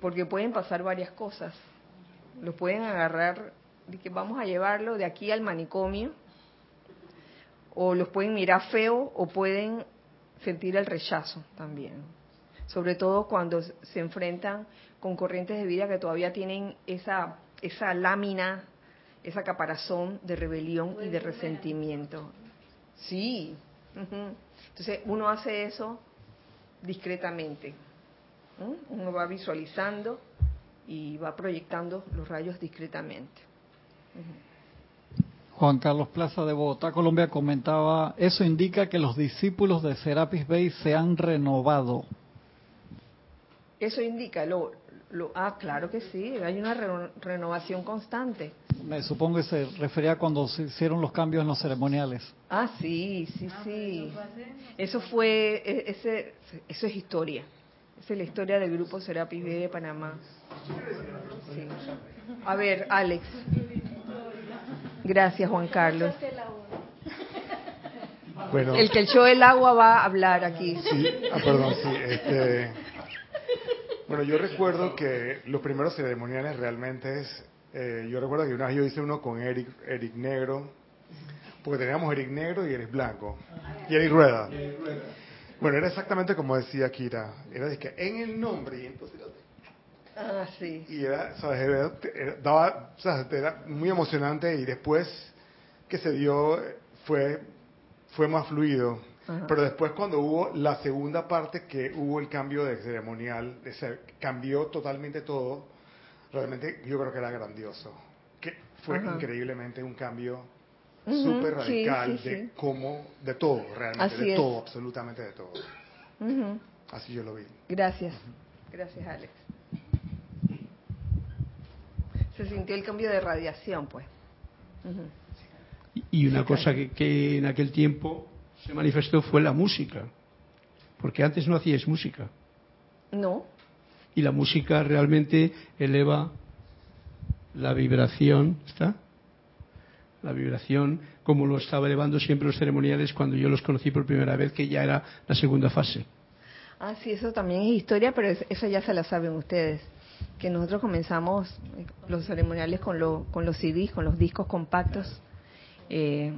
Porque pueden pasar varias cosas. Lo pueden agarrar de que vamos a llevarlo de aquí al manicomio, o los pueden mirar feo, o pueden sentir el rechazo también. Sobre todo cuando se enfrentan con corrientes de vida que todavía tienen esa, esa lámina esa caparazón de rebelión y de resentimiento. Sí. Entonces uno hace eso discretamente. Uno va visualizando y va proyectando los rayos discretamente. Juan Carlos Plaza de Bogotá, Colombia, comentaba, eso indica que los discípulos de Serapis Bay se han renovado. Eso indica, lo, ah, claro que sí, hay una renovación constante. Me supongo que se refería cuando se hicieron los cambios en los ceremoniales. Ah, sí, sí, ah, sí. Eso fue, e, ese, eso es historia. Esa es la historia del grupo Serapis B de Panamá. A ver, Alex. Gracias, Juan Carlos. Bueno. El que echó el agua va a hablar aquí. Sí, ah, perdón, sí. Este, bueno, yo recuerdo que los primeros ceremoniales realmente es, eh, yo recuerdo que una vez yo hice uno con Eric, Eric Negro, porque teníamos Eric Negro y Eric Blanco, y Eric Rueda. Bueno, era exactamente como decía Kira. Era de que en el nombre, y entonces Ah, sí. y era, ¿sabes? Era, era- daba, sea, era muy emocionante y después que se dio fue, fue más fluido. Ajá. Pero después cuando hubo la segunda parte que hubo el cambio de ceremonial, cambió totalmente todo, realmente yo creo que era grandioso. Que fue Ajá. increíblemente un cambio Ujú, súper sí, radical sí, de sí. cómo, de todo, realmente, Así de es. todo, absolutamente de todo. Ujú. Así yo lo vi. Gracias. Gracias, Alex. Se sintió el cambio de radiación, pues. Y una Sí, cosa que, que en aquel tiempo se manifestó fue la música, porque antes no hacíais música. No, Y la música realmente eleva la vibración, ¿está? La vibración, como lo estaba elevando siempre los ceremoniales cuando yo los conocí por primera vez, que ya era la segunda fase. Ah, sí, eso también es historia, pero es- esa ya se la saben ustedes. Que nosotros comenzamos los ceremoniales con, lo- con los CDs, con los discos compactos. Eh,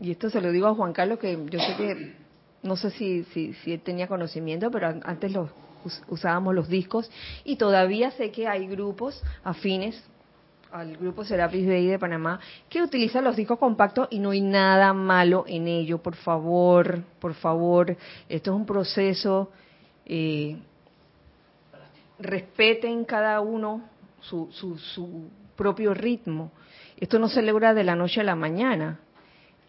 y esto se lo digo a Juan Carlos, que yo sé que, no sé si, si, él tenía conocimiento, pero an- antes los us- usábamos los discos. Y todavía sé que hay grupos afines al grupo Serapis Bay de Panamá que utilizan los discos compactos y no hay nada malo en ello. Por favor, por favor, esto es un proceso. eh, respeten cada uno su, su, su propio ritmo. Esto no se logra de la noche a la mañana.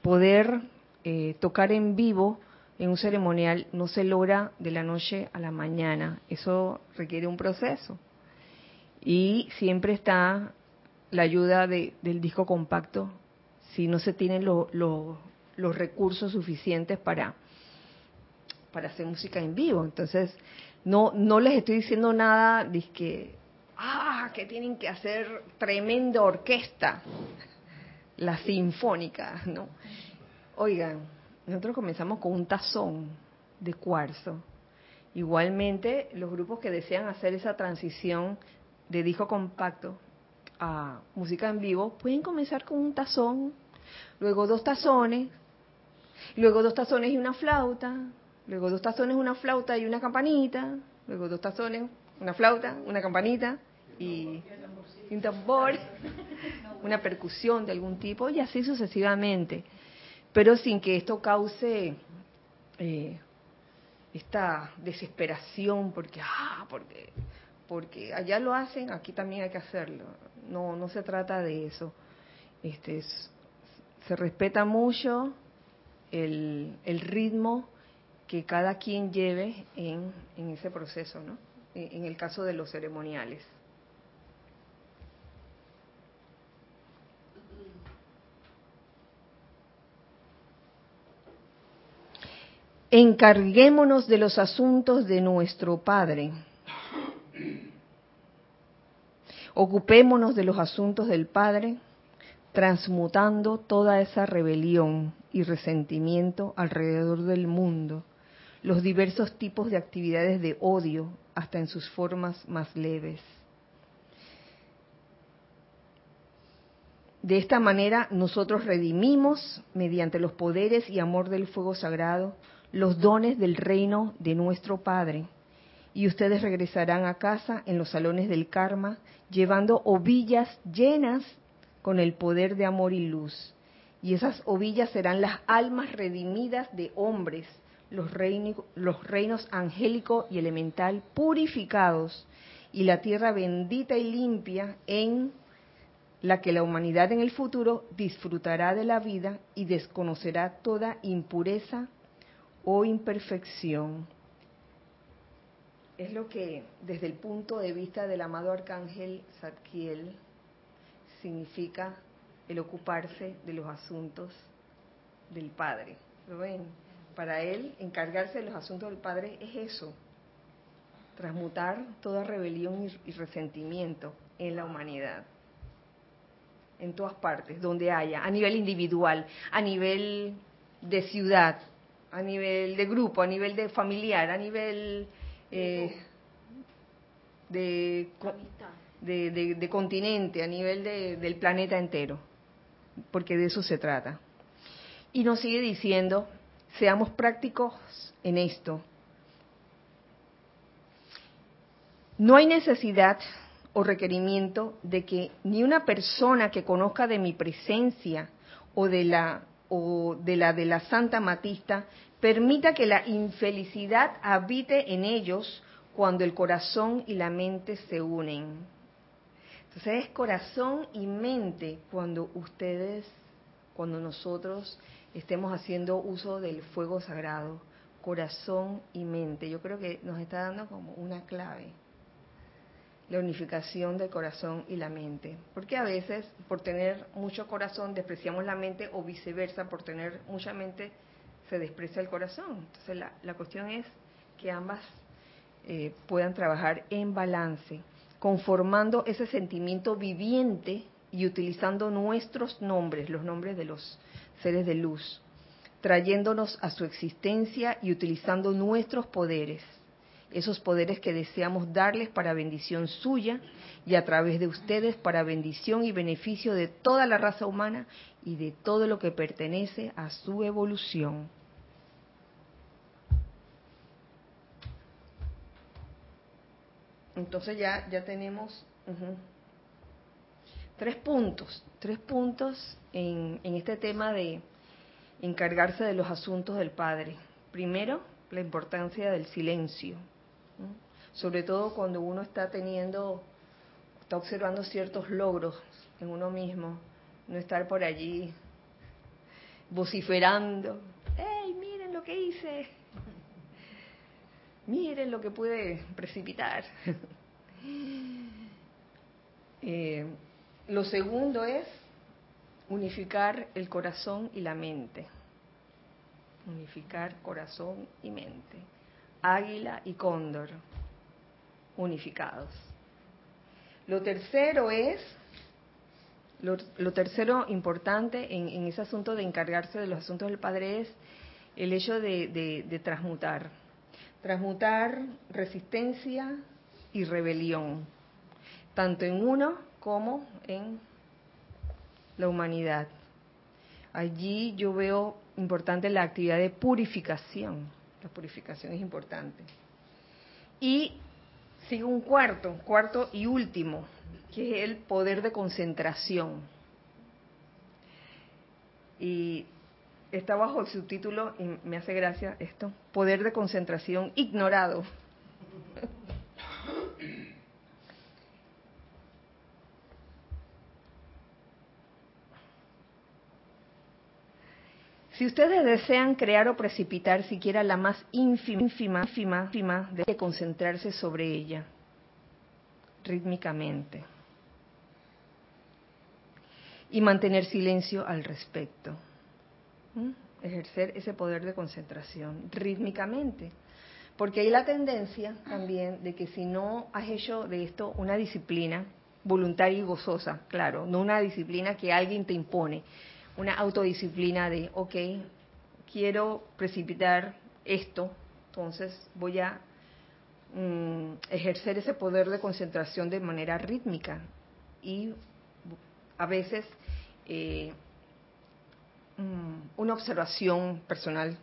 Poder eh, tocar en vivo en un ceremonial no se logra de la noche a la mañana. Eso requiere un proceso. Y siempre está la ayuda de- del disco compacto si no se tienen lo- lo- los recursos suficientes para, para hacer música en vivo. Entonces, no, no les estoy diciendo nada de que, ah, que tienen que hacer tremenda orquesta, la sinfónica, ¿no? Oigan, nosotros comenzamos con un tazón de cuarzo. Igualmente, los grupos que desean hacer esa transición de disco compacto a música en vivo pueden comenzar con un tazón, luego dos tazones, luego dos tazones y una flauta, luego dos tazones, una flauta y una campanita, luego dos tazones, una flauta, una campanita y un tambor, una percusión de algún tipo y así sucesivamente, pero sin que esto cause eh, esta desesperación porque ah porque porque allá lo hacen aquí también hay que hacerlo. No no se trata de eso. Este es- se respeta mucho el, el ritmo que cada quien lleve en, en ese proceso no en el caso de los ceremoniales Encarguémonos de los asuntos de nuestro Padre. Ocupémonos de los asuntos del Padre, transmutando toda esa rebelión y resentimiento alrededor del mundo, los diversos tipos de actividades de odio, hasta en sus formas más leves. De esta manera nosotros redimimos, mediante los poderes y amor del fuego sagrado, los dones del reino de nuestro Padre. Y ustedes regresarán a casa en los salones del karma, llevando ovillas llenas con el poder de amor y luz. Y esas ovillas serán las almas redimidas de hombres, los, reini- los reinos angélico y elemental purificados, y la tierra bendita y limpia en la que la humanidad en el futuro disfrutará de la vida y desconocerá toda impureza o imperfección. Es lo que desde el punto de vista del amado arcángel Zadkiel significa el ocuparse de los asuntos del Padre. ¿Lo ven? Para él encargarse de los asuntos del Padre es eso, transmutar toda rebelión y, resentimiento en la humanidad en todas partes, donde haya, a nivel individual, a nivel de ciudad, a nivel de grupo, a nivel de familiar, a nivel eh, de, co- de, de- de continente, a nivel de- del planeta entero, porque de eso se trata. Y nos sigue diciendo, seamos prácticos en esto. No hay necesidad o requerimiento de que ni una persona que conozca de mi presencia o de la o de la de la Santa Matista permita que la infelicidad habite en ellos cuando el corazón y la mente se unen. Entonces es corazón y mente cuando ustedes, cuando nosotros estemos haciendo uso del fuego sagrado, corazón y mente. Yo creo que nos está dando como una clave la unificación del corazón y la mente. Porque a veces por tener mucho corazón despreciamos la mente o viceversa, por tener mucha mente se desprecia el corazón. Entonces la, la cuestión es que ambas eh, puedan trabajar en balance, conformando ese sentimiento viviente y utilizando nuestros nombres, los nombres de los seres de luz, trayéndonos a su existencia y utilizando nuestros poderes esos poderes que deseamos darles para bendición suya y a través de ustedes para bendición y beneficio de toda la raza humana y de todo lo que pertenece a su evolución. Entonces ya, ya tenemos tres puntos, tres puntos en, en este tema de encargarse de los asuntos del Padre. Primero, la importancia del silencio sobre todo cuando uno está teniendo, está observando ciertos logros en uno mismo, no estar por allí vociferando, ¡hey, miren lo que hice! Miren lo que pude precipitar. Eh, lo segundo es unificar el corazón y la mente. Unificar corazón y mente águila y cóndor unificados. Lo tercero es, lo, tercero importante en, ese asunto de encargarse de los asuntos del Padre es el hecho de, transmutar. Transmutar resistencia y rebelión, tanto en uno como en la humanidad. Allí yo veo importante la actividad de purificación la purificación es importante. Y sigue un cuarto, cuarto y último, que es el poder de concentración. Y está bajo el subtítulo, y me hace gracia esto, poder de concentración ignorado. Si ustedes desean crear o precipitar siquiera la más ínfima, ínfima, deben concentrarse sobre ella rítmicamente y mantener silencio al respecto. Ejercer ese poder de concentración rítmicamente. Porque hay la tendencia también de que si no has hecho de esto una disciplina voluntaria y gozosa, claro, no una disciplina que alguien te impone, una autodisciplina de, ok, quiero precipitar esto, entonces voy a mm, ejercer ese poder de concentración de manera rítmica. Y a veces eh, mm, una observación personal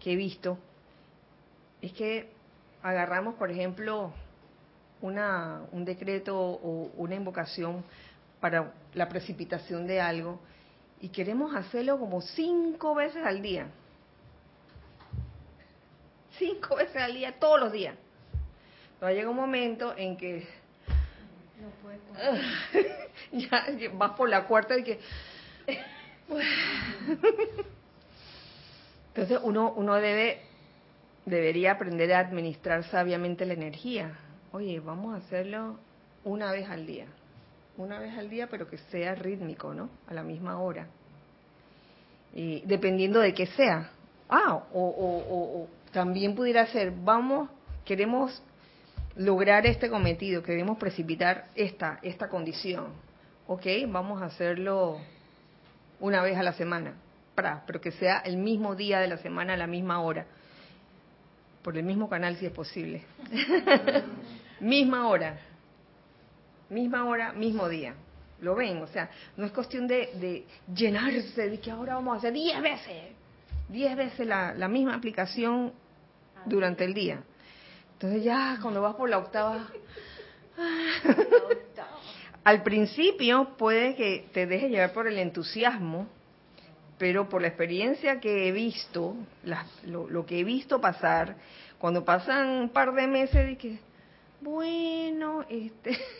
que he visto es que agarramos, por ejemplo, una, un decreto o una invocación para la precipitación de algo y queremos hacerlo como cinco veces al día. Cinco veces al día, todos los días. Pero llega un momento en que ya, vas por la cuarta y que entonces uno uno debe debería aprender a administrar sabiamente la energía. Oye, vamos a hacerlo una vez al día una vez al día, pero que sea rítmico, ¿no? A la misma hora. Y dependiendo de qué sea. Ah, o, también pudiera ser, vamos, queremos lograr este cometido, queremos precipitar esta, esta condición. Ok, vamos a hacerlo una vez a la semana, para, pero que sea el mismo día de la semana a la misma hora. Por el mismo canal si es posible. misma hora misma hora, mismo día. ¿Lo ven? O sea, no es cuestión de, llenarse, de que ahora vamos a hacer 10 veces. 10 veces la, la misma aplicación durante el día. Entonces ya cuando vas por la octava... Al principio puede que te deje llevar por el entusiasmo, pero por la experiencia que he visto, lo, lo, que he visto pasar, cuando pasan un par de meses, de que, bueno, este,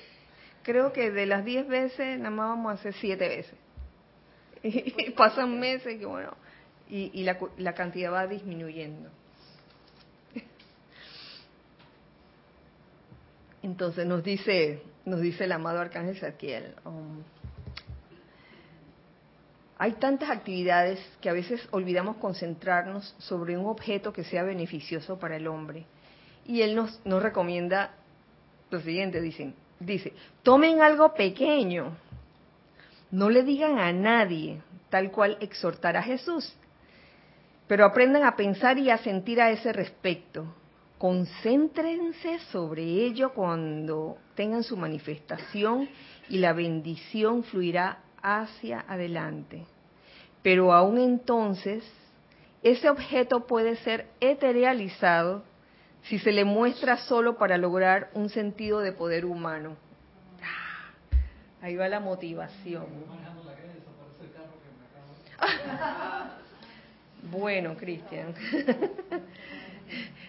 creo que de las 10 veces nada más vamos a hacer 7 veces. Y pasan meses que bueno, y, y la, la cantidad va disminuyendo. Entonces nos dice, nos dice el amado Arcángel Saquiel, um, hay tantas actividades que a veces olvidamos concentrarnos sobre un objeto que sea beneficioso para el hombre. Y él nos, nos recomienda lo siguiente, dicen, dice, tomen algo pequeño, no le digan a nadie, tal cual exhortará Jesús, pero aprendan a pensar y a sentir a ese respecto. Concéntrense sobre ello cuando tengan su manifestación y la bendición fluirá hacia adelante. Pero aún entonces, ese objeto puede ser eterealizado si se le muestra solo para lograr un sentido de poder humano. Ah, ahí va la motivación. Bueno, Cristian.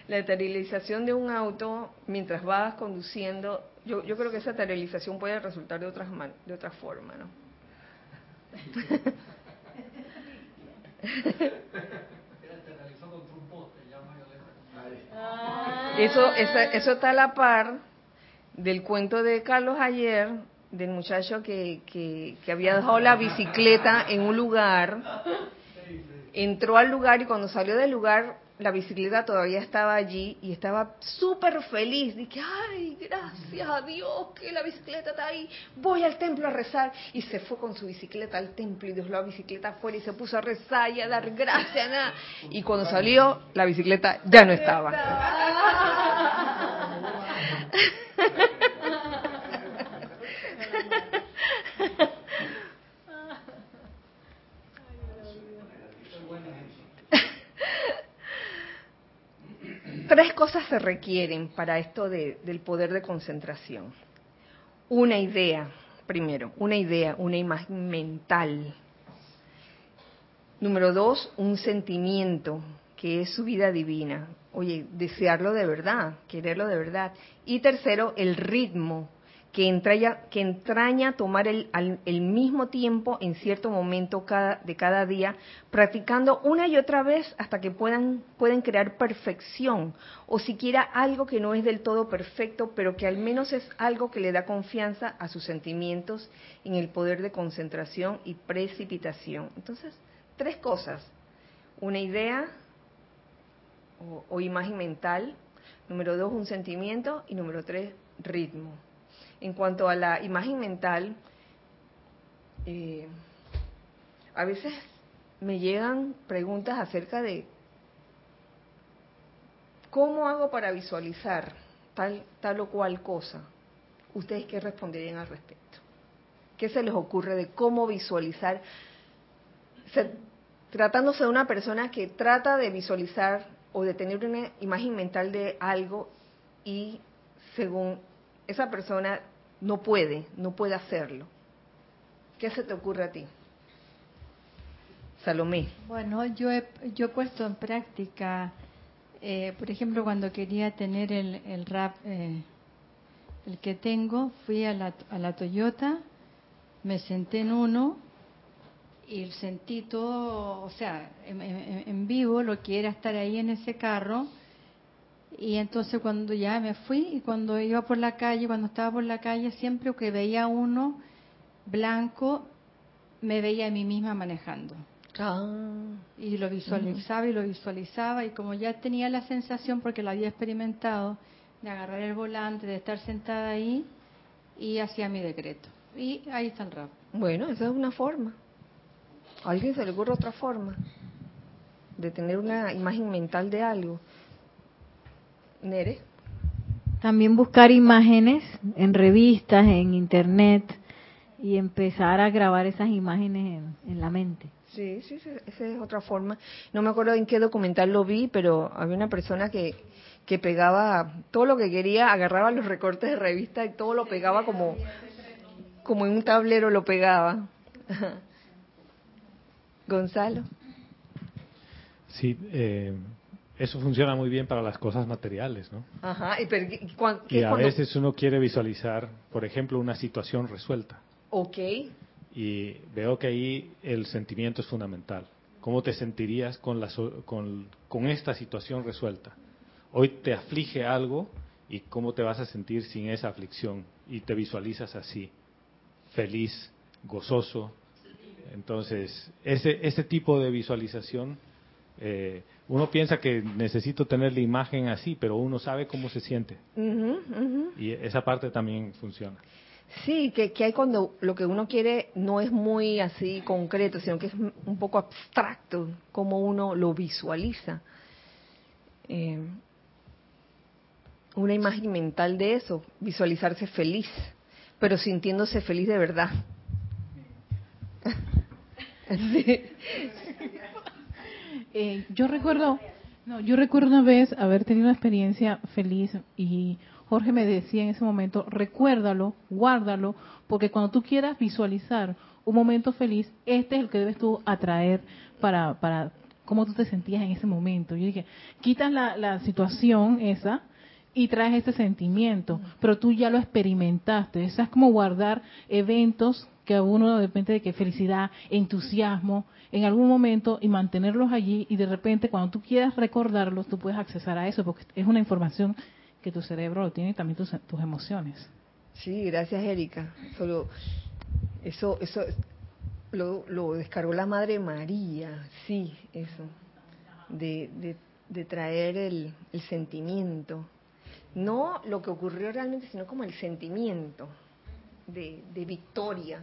La esterilización de un auto mientras vas conduciendo, yo, yo creo que esa esterilización puede resultar de otras de otra forma, ¿no? Eso, eso, eso está a la par del cuento de Carlos ayer, del muchacho que, que había dejado la bicicleta en un lugar, entró al lugar y cuando salió del lugar la bicicleta todavía estaba allí y estaba súper feliz. Dije, ay, gracias a Dios que la bicicleta está ahí. Voy al templo a rezar. Y se fue con su bicicleta al templo y dejó la bicicleta afuera y se puso a rezar y a dar gracias. Nada. Y cuando salió, la bicicleta ya no estaba. tres cosas se requieren para esto del poder de concentración. Una idea, primero, una idea, una imagen mental. Número dos, un sentimiento, que es su vida divina. Oye, desearlo de verdad, quererlo de verdad. Y tercero, el ritmo, que entraña, que entraña tomar el, el, mismo tiempo en cierto momento cada, de cada día, practicando una y otra vez hasta que puedan, pueden crear perfección, o siquiera algo que no es del todo perfecto, pero que al menos es algo que le da confianza a sus sentimientos en el poder de concentración y precipitación. Entonces, tres cosas. Una idea o imagen mental, número dos, un sentimiento, y número tres, ritmo en cuanto a la imagen mental, eh, a veces me llegan preguntas acerca de cómo hago para visualizar tal, tal o cual cosa. ¿Ustedes qué responderían al respecto? ¿Qué se les ocurre de cómo visualizar? tratándose de una persona que trata de visualizar o de tener una imagen mental de algo y según esa persona no puede, no puede hacerlo. ¿Qué se te ocurre a ti? Salomé. Bueno, yo he, yo he puesto en práctica, eh, por ejemplo, cuando quería tener el, el rap, eh, el que tengo, fui a la, a la Toyota, me senté en uno y sentí todo, o sea, en, en vivo lo que era estar ahí en ese carro y entonces cuando ya me fui y cuando iba por la calle, cuando estaba por la calle, siempre que veía uno blanco, me veía a mí misma manejando. Ah. Y lo visualizaba y lo visualizaba y como ya tenía la sensación, porque lo había experimentado, de agarrar el volante, de estar sentada ahí y hacía mi decreto. Y ahí está el rap. Bueno, esa es una forma. ¿A alguien se le ocurre otra forma? De tener una imagen mental de algo. Nere. También buscar imágenes en revistas, en internet y empezar a grabar esas imágenes en, la mente. Sí, sí, esa es otra forma. No me acuerdo en qué documental lo vi, pero había una persona que, que pegaba todo lo que quería, agarraba los recortes de revista y todo lo pegaba como, como en un tablero lo pegaba. Gonzalo. Sí, eh, eso funciona muy bien para las cosas materiales, ¿no? Ajá, y, y a veces uno quiere visualizar, por ejemplo, una situación resuelta. Ok. Y veo que ahí el sentimiento es fundamental. ¿Cómo te sentirías con, la, con, con esta situación resuelta? Hoy te aflige algo y cómo te vas a sentir sin esa aflicción y te visualizas así, feliz, gozoso. Entonces, ese, ese tipo de visualización eh, uno piensa que necesito tener la imagen así, pero uno sabe cómo se siente. Y esa parte también funciona. Sí, que, que, hay cuando lo que uno quiere no es muy así concreto, sino que es un poco abstracto, como uno lo visualiza. Eh, una imagen mental de eso, visualizarse feliz, pero sintiéndose feliz de verdad. sí. Eh, yo recuerdo, no, yo recuerdo una vez haber tenido una experiencia feliz y Jorge me decía en ese momento, recuérdalo, guárdalo, porque cuando tú quieras visualizar un momento feliz, este es el que debes tú atraer para, para cómo tú te sentías en ese momento. Yo dije, quitas la, la situación esa y traes ese sentimiento, pero tú ya lo experimentaste. Eso es como guardar eventos que a uno depende de que felicidad, entusiasmo, en algún momento y mantenerlos allí y de repente cuando tú quieras recordarlos, tú puedes accesar a eso porque es una información que tu cerebro lo tiene y también tus, tus emociones. Sí, gracias Erika. Solo eso, eso lo, lo descargó la Madre María, sí, eso, de, de, de traer el, el sentimiento. No lo que ocurrió realmente, sino como el sentimiento de, victoria,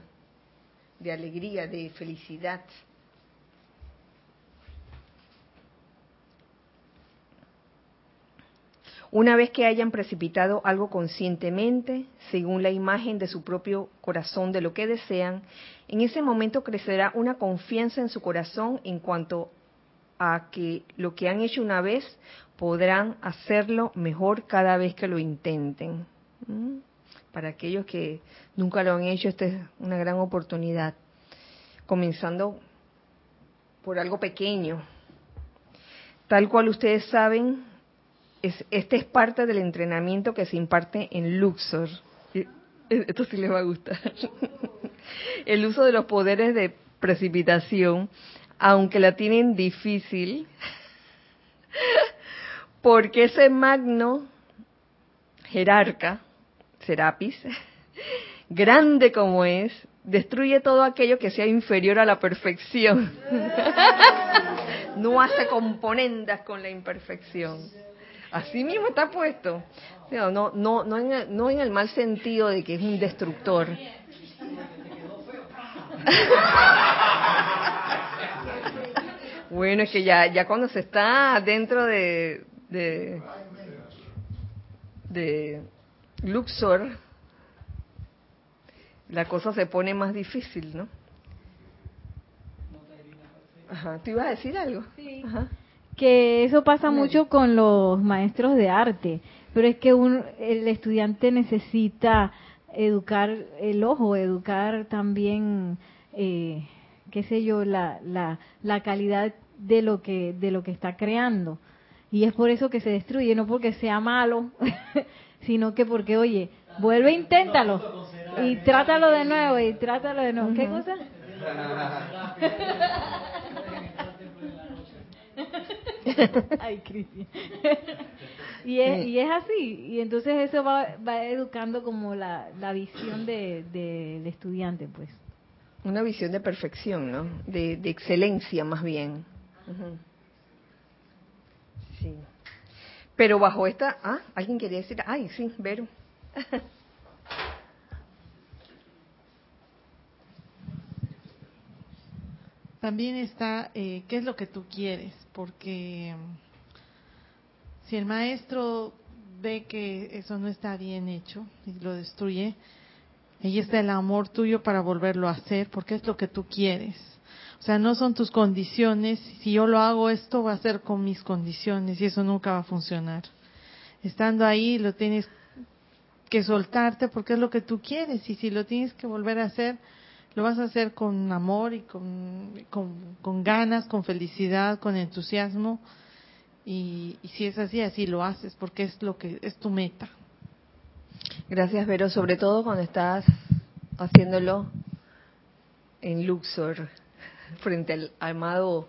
de alegría, de felicidad. Una vez que hayan precipitado algo conscientemente, según la imagen de su propio corazón de lo que desean, en ese momento crecerá una confianza en su corazón en cuanto a que lo que han hecho una vez podrán hacerlo mejor cada vez que lo intenten. ¿Mm? Para aquellos que nunca lo han hecho, esta es una gran oportunidad. Comenzando por algo pequeño. Tal cual ustedes saben, este es parte del entrenamiento que se imparte en Luxor. Esto sí les va a gustar. El uso de los poderes de precipitación, aunque la tienen difícil, porque ese magno jerarca, Serapis, grande como es, destruye todo aquello que sea inferior a la perfección. No hace componendas con la imperfección. Así mismo está puesto. No, no, no, en el, no en el mal sentido de que es un destructor. bueno, es que ya, ya cuando se está dentro de, de, de Luxor, la cosa se pone más difícil, ¿no? Ajá, ¿tú ibas a decir algo? Sí. Ajá que eso pasa mucho con los maestros de arte, pero es que un, el estudiante necesita educar el ojo, educar también, eh, qué sé yo, la, la, la calidad de lo que de lo que está creando. Y es por eso que se destruye, no porque sea malo, sino que porque, oye, vuelve, inténtalo y trátalo de nuevo y trátalo de nuevo. ¿Qué cosa? Ay, Cristian. y, es, y es así. Y entonces eso va, va educando como la, la visión del de, estudiante, pues. Una visión de perfección, ¿no? De, de excelencia, más bien. Sí. Pero bajo esta... Ah, alguien quería decir... Ay, sí, Vero. También está, eh, ¿qué es lo que tú quieres? Porque si el maestro ve que eso no está bien hecho y lo destruye, ahí está el amor tuyo para volverlo a hacer, porque es lo que tú quieres. O sea, no son tus condiciones. Si yo lo hago, esto va a ser con mis condiciones y eso nunca va a funcionar. Estando ahí, lo tienes que soltarte porque es lo que tú quieres y si lo tienes que volver a hacer, lo vas a hacer con amor y con, con, ganas, con felicidad, con entusiasmo. Y, y, si es así, así lo haces porque es lo que es tu meta. Gracias, Vero, sobre todo cuando estás haciéndolo en Luxor, frente al amado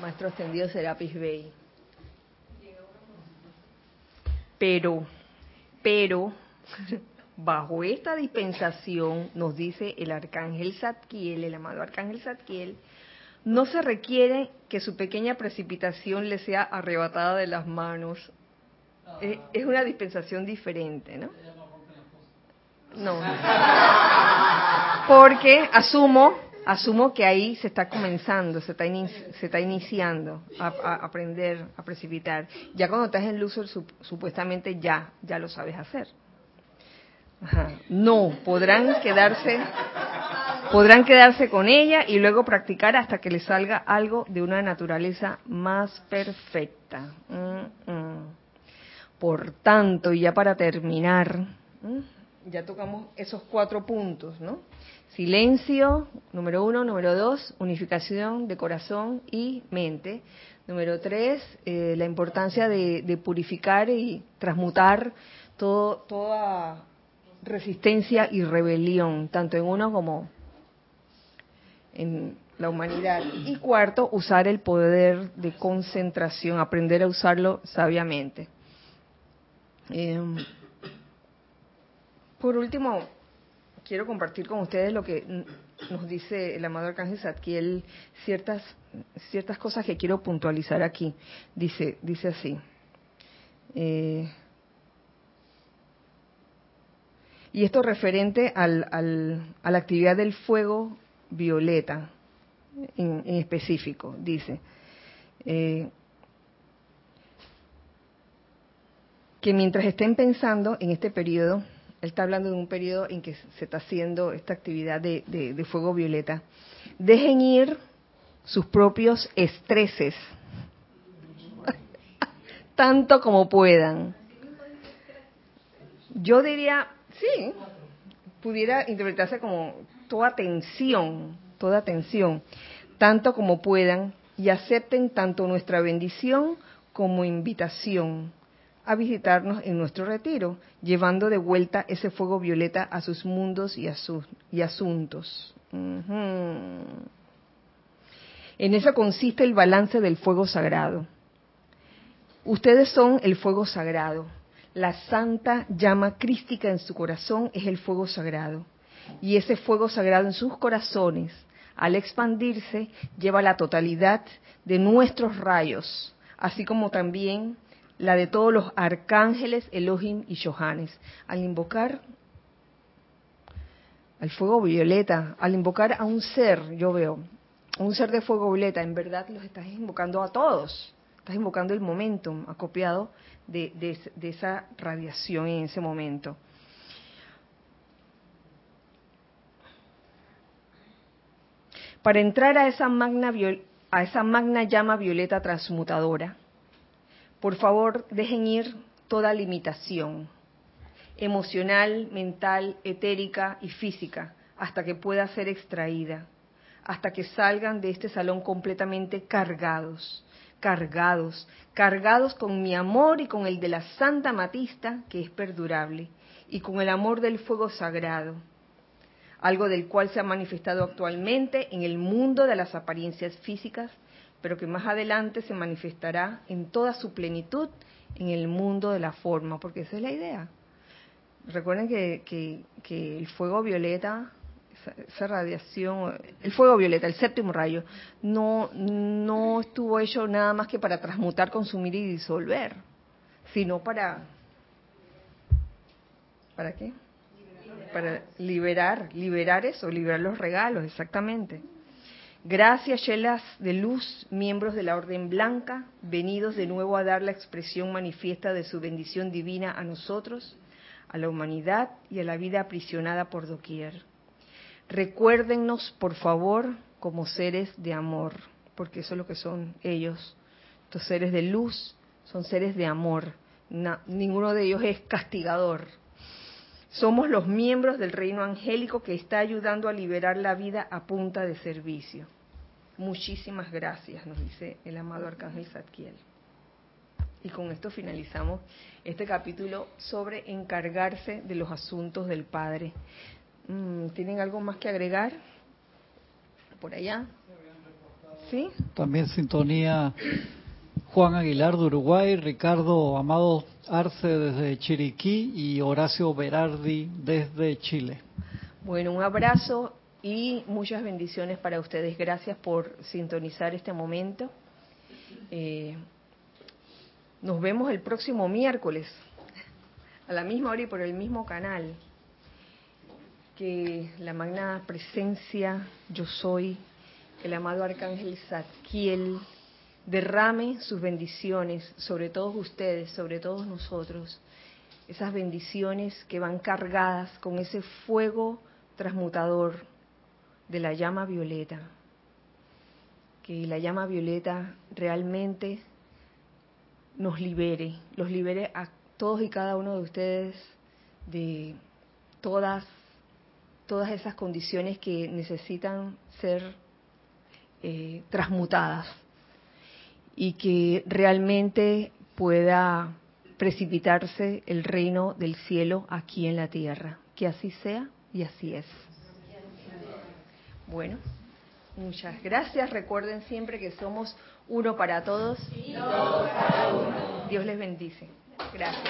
Maestro Ascendido Serapis Bey. Pero, pero, bajo esta dispensación, nos dice el arcángel Zadkiel, el amado arcángel Zadkiel, no se requiere que su pequeña precipitación le sea arrebatada de las manos. Es una dispensación diferente, ¿no? No. Porque asumo, asumo que ahí se está comenzando, se está, se está iniciando a, aprender a precipitar. Ya cuando estás en Luxor, supuestamente ya, ya lo sabes hacer. No, podrán quedarse, podrán quedarse con ella y luego practicar hasta que les salga algo de una naturaleza más perfecta. Mm, mm. Por tanto, y ya para terminar, ya tocamos esos cuatro puntos, ¿no? Silencio, número uno, número dos, unificación de corazón y mente. Número tres, eh, la importancia de, purificar y transmutar todo, toda resistencia y rebelión, tanto en uno como en la humanidad. Y cuarto, usar el poder de concentración, aprender a usarlo sabiamente. Em, por último, quiero compartir con ustedes lo que nos dice el amado Arcángel Zadkiel, ciertas, ciertas cosas que quiero puntualizar aquí. Dice, dice así. Eh, y esto referente al, a la actividad del fuego violeta en, específico, dice. Eh, que mientras estén pensando en este periodo, él está hablando de un periodo en que se está haciendo esta actividad de, de, fuego violeta. Dejen ir sus propios estreses, tanto como puedan. Yo diría, sí, pudiera interpretarse como toda tensión, toda tensión, tanto como puedan, y acepten tanto nuestra bendición como invitación a visitarnos en nuestro retiro, llevando de vuelta ese fuego violeta a sus mundos y, a sus, y asuntos. En eso consiste el balance del fuego sagrado. Ustedes son el fuego sagrado. La santa llama crística en su corazón es el fuego sagrado. Y ese fuego sagrado en sus corazones, al expandirse, lleva la totalidad de nuestros rayos, así como también la de todos los arcángeles, Elohim y Johannes. Al invocar al fuego violeta, al invocar a un ser, yo veo, un ser de fuego violeta, en verdad los estás invocando a todos. Estás invocando el momentum acopiado de, de, esa radiación en ese momento. Para entrar a esa magna, a esa magna llama violeta transmutadora, por favor, dejen ir toda limitación emocional, mental, etérica y física hasta que pueda ser extraída, hasta que salgan de este salón completamente cargados, cargados, cargados con mi amor y con el de la Santa Matista, que es perdurable, y con el amor del fuego sagrado, algo del cual se ha manifestado actualmente en el mundo de las apariencias físicas pero que más adelante se manifestará en toda su plenitud en el mundo de la forma, porque esa es la idea. Recuerden que, el fuego violeta, esa, radiación, el fuego violeta, el séptimo rayo, no, no estuvo hecho nada más que para transmutar, consumir y disolver, sino para... ¿Para qué? Para liberar, liberar eso, liberar los regalos, exactamente. Gracias, Shelas de Luz, miembros de la Orden Blanca, venidos de nuevo a dar la expresión manifiesta de su bendición divina a nosotros, a la humanidad y a la vida aprisionada por doquier. Recuérdennos, por favor, como seres de amor, porque eso es lo que son ellos. Estos seres de luz son seres de amor. ninguno de ellos es castigador. Somos los miembros del reino angélico que está ayudando a liberar la vida a punta de servicio. Muchísimas gracias, nos dice el amado Arcángel Zadkiel. Y con esto finalizamos este capítulo sobre encargarse de los asuntos del Padre. Mm, ¿Tienen algo más que agregar? Por allá. ¿Sí? También sintonía Juan Aguilar de Uruguay, Ricardo Amado Arce desde Chiriquí y Horacio Berardi desde Chile. Bueno, un abrazo y muchas bendiciones para ustedes. Gracias por sintonizar este momento. Eh, nos vemos el próximo miércoles a la misma hora y por el mismo canal. Que la magna presencia yo soy, el amado arcángel Zadkiel, derrame sus bendiciones sobre todos ustedes, sobre todos nosotros. Esas bendiciones que van cargadas con ese fuego transmutador de la llama violeta. Que la llama violeta realmente nos libere, los libere a todos y cada uno de ustedes de todas todas esas condiciones que necesitan ser eh, transmutadas y que realmente pueda precipitarse el reino del cielo aquí en la tierra. Que así sea y así es. Bueno, muchas gracias. Recuerden siempre que somos uno para todos. Dios les bendice. Gracias.